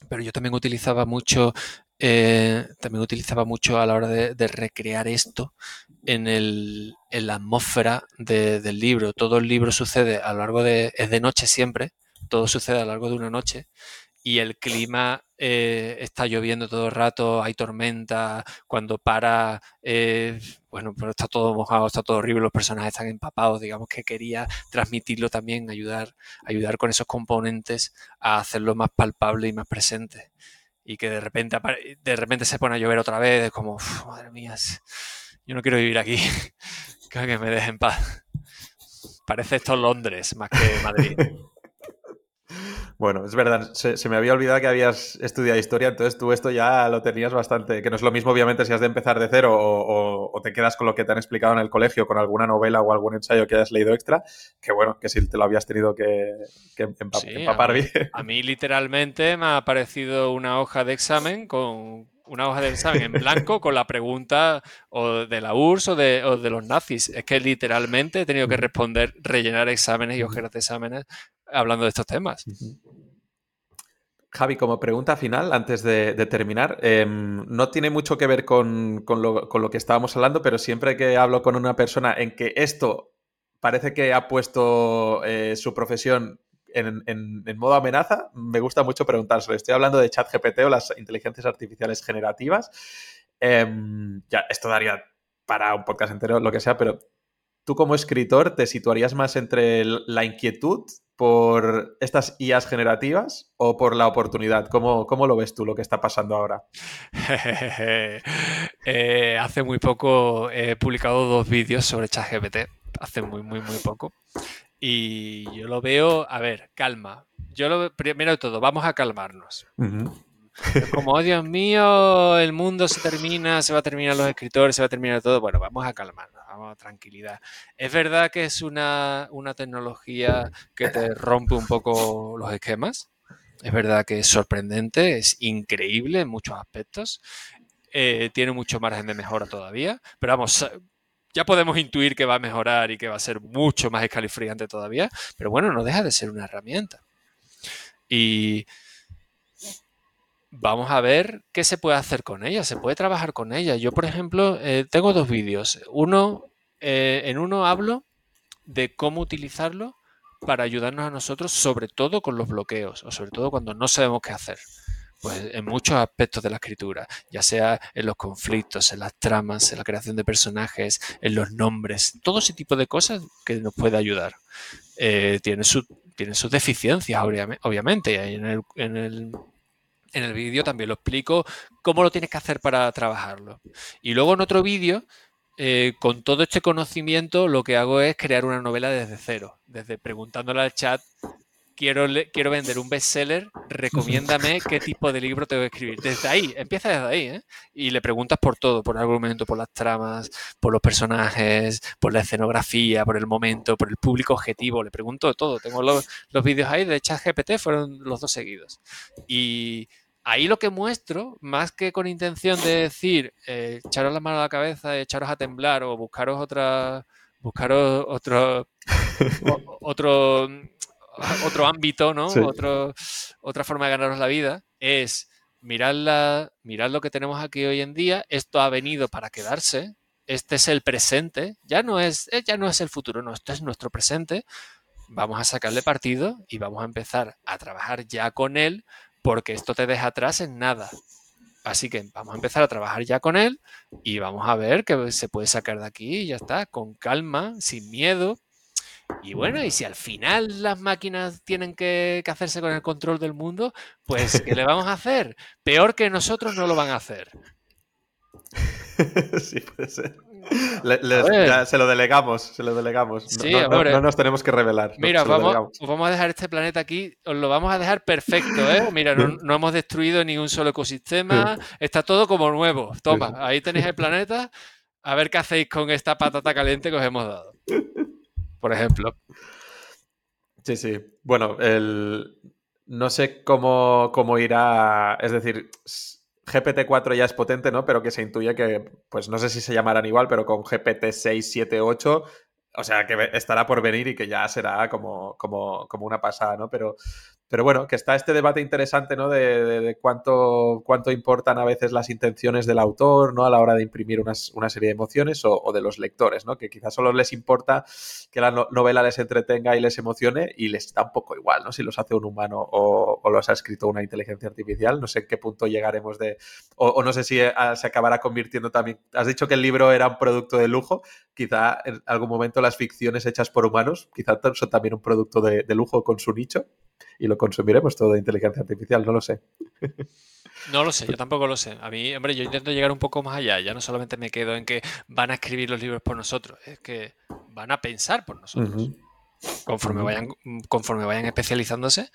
pero yo también utilizaba mucho, eh, también utilizaba mucho a la hora de, recrear esto en, el, en la atmósfera del libro. Todo el libro sucede a lo largo de, es de noche siempre, todo sucede a lo largo de una noche y el clima eh, está lloviendo todo el rato, hay tormenta, cuando para, eh, bueno, pero está todo mojado, está todo horrible, los personajes están empapados, digamos que quería transmitirlo también, ayudar, ayudar con esos componentes a hacerlo más palpable y más presente. Y que de repente, de repente se pone a llover otra vez, es como, madre mía, yo no quiero vivir aquí, que me dejen paz. Parece esto Londres más que Madrid. Bueno, es verdad, se, me había olvidado que habías estudiado historia, entonces tú esto ya lo tenías bastante, que no es lo mismo obviamente si has de empezar de cero o, te quedas con lo que te han explicado en el colegio, con alguna novela o algún ensayo que hayas leído extra, que bueno, que si te lo habías tenido que, empapar bien. A mí literalmente me ha aparecido una hoja de examen con, una hoja de examen en blanco con la pregunta o de la URSS o de, o de, los nazis. Es que literalmente he tenido que responder, rellenar exámenes y hojas de exámenes hablando de estos temas. Javi, como pregunta final, antes de, terminar, em, no tiene mucho que ver con, lo, que estábamos hablando, pero siempre que hablo con una persona en que esto parece que ha puesto eh, su profesión en, modo amenaza, me gusta mucho preguntárselo. Estoy hablando de ChatGPT o las inteligencias artificiales generativas. Em, ya, esto daría para un podcast entero, lo que sea, pero tú como escritor te situarías más entre la inquietud por estas IAs generativas o por la oportunidad? ¿Cómo, cómo lo ves tú lo que está pasando ahora? Eh, hace muy poco he publicado dos vídeos sobre ChatGPT, hace muy, muy, muy poco. Y yo lo veo, a ver, calma. Yo lo primero de todo, vamos a calmarnos. Como, oh, Dios mío, el mundo se termina, se va a terminar los escritores, se va a terminar todo. Bueno, vamos a calmarnos tranquilidad. Es verdad que es una, tecnología que te rompe un poco los esquemas. Es verdad que es sorprendente, es increíble en muchos aspectos. Eh, tiene mucho margen de mejora todavía, pero vamos, ya podemos intuir que va a mejorar y que va a ser mucho más escalifriante todavía, pero bueno, no deja de ser una herramienta. Y vamos a ver qué se puede hacer con ella. Se puede trabajar con ella. Yo, por ejemplo, eh, tengo dos vídeos. Uno, eh, en uno hablo de cómo utilizarlo para ayudarnos a nosotros, sobre todo con los bloqueos, o sobre todo cuando no sabemos qué hacer. Pues en muchos aspectos de la escritura, ya sea en los conflictos, en las tramas, en la creación de personajes, en los nombres, todo ese tipo de cosas que nos puede ayudar. Eh, tiene, su, tiene sus deficiencias, obviamente, en el, en el en el vídeo también lo explico cómo lo tienes que hacer para trabajarlo. Y luego en otro vídeo, eh, con todo este conocimiento, lo que hago es crear una novela desde cero, desde preguntándole al chat, quiero, quiero vender un bestseller, recomiéndame qué tipo de libro tengo que escribir. Desde ahí, empieza desde ahí, ¿eh? Y le preguntas por todo, por el argumento, por las tramas, por los personajes, por la escenografía, por el momento, por el público objetivo, le pregunto de todo. Tengo los, los vídeos ahí de ChatGPT, fueron los dos seguidos. Y ahí lo que muestro, más que con intención de decir, eh, echaros la mano a la cabeza, echaros a temblar o buscaros otra, buscaros otro, otro, otro ámbito, ¿no? Otro, otra forma de ganaros la vida, es mirar, la, mirar lo que tenemos aquí hoy en día, esto ha venido para quedarse, este es el presente, ya no es, eh, ya no es el futuro, no, esto es nuestro presente, vamos a sacarle partido y vamos a empezar a trabajar ya con él porque esto te deja atrás en nada. Así que vamos a empezar a trabajar ya con él y vamos a ver qué se puede sacar de aquí y ya está, con calma, sin miedo. Y bueno, y si al final las máquinas tienen que, hacerse con el control del mundo, pues ¿qué le vamos a hacer? Peor que nosotros no lo van a hacer. sí, puede ser se lo delegamos, se lo delegamos. no, nos tenemos que revelar. Mira, vamos, vamos a dejar este planeta aquí, os lo vamos a dejar perfecto, ¿eh? Mira, no, hemos destruido ni un solo ecosistema, está todo como nuevo. Toma, ahí tenéis el planeta, a ver qué hacéis con esta patata caliente que os hemos dado. Por ejemplo. Sí, sí. Bueno, el... no sé cómo, cómo irá, es decir GPT-4 ya es potente, ¿no? Pero que se intuye que, pues no sé si se llamarán igual, pero con GPT-6, 7, 8, o sea, que estará por venir y que ya será como, como, como una pasada, ¿no? Pero, Pero bueno, que está este debate interesante, ¿no? De, cuánto, cuánto importan a veces las intenciones del autor, ¿no? A la hora de imprimir una serie de emociones o, de los lectores, ¿no? Que quizás solo les importa que la novela les entretenga y les emocione y les da un poco igual, ¿no? Si los hace un humano o, los ha escrito una inteligencia artificial. No sé en qué punto llegaremos de... O, no sé si eh, se acabará convirtiendo también... Has dicho que el libro era un producto de lujo. Quizá en algún momento las ficciones hechas por humanos, quizá son también un producto de lujo con su nicho y lo consumiremos todo de inteligencia artificial, no lo sé. No lo sé, yo tampoco lo sé. A mí, hombre, yo intento llegar un poco más allá. Ya no solamente me quedo en que van a escribir los libros por nosotros, es que van a pensar por nosotros. Conforme vayan, conforme vayan especializándose,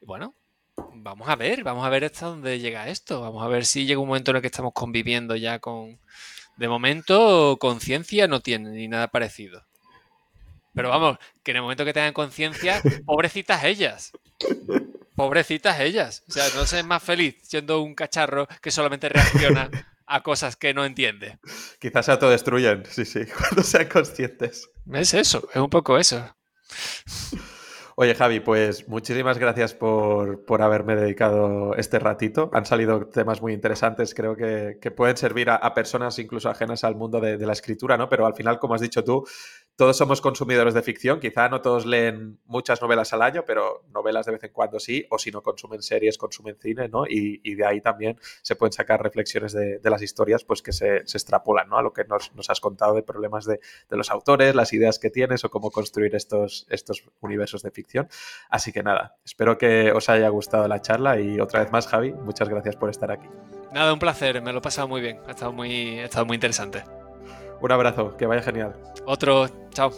bueno, vamos a ver, vamos a ver hasta dónde llega esto. Vamos a ver si llega un momento en el que estamos conviviendo ya con. De momento, conciencia no tiene ni nada parecido. Pero vamos, que en el momento que tengan conciencia, pobrecitas ellas. Pobrecitas ellas. O sea, no sé más feliz siendo un cacharro que solamente reacciona a cosas que no entiende. Quizás se autodestruyen, sí, sí, cuando sean conscientes. Es eso, es un poco eso. Oye, Javi, pues muchísimas gracias por, haberme dedicado este ratito. Han salido temas muy interesantes, creo que, pueden servir a, personas incluso ajenas al mundo de, de, la escritura, ¿no? Pero al final, como has dicho tú, todos somos consumidores de ficción, quizá no todos leen muchas novelas al año, pero novelas de vez en cuando sí, o si no consumen series, consumen cine, ¿no? Y, de ahí también se pueden sacar reflexiones de, las historias, pues que se, extrapolan, ¿no? A lo que nos, has contado de problemas de, los autores, las ideas que tienes o cómo construir estos, universos de ficción. Así que nada, espero que os haya gustado la charla y otra vez más, Javi, muchas gracias por estar aquí. Nada, un placer, me lo he pasado muy bien, ha estado muy interesante. Un abrazo, que vaya genial. Otro, chao.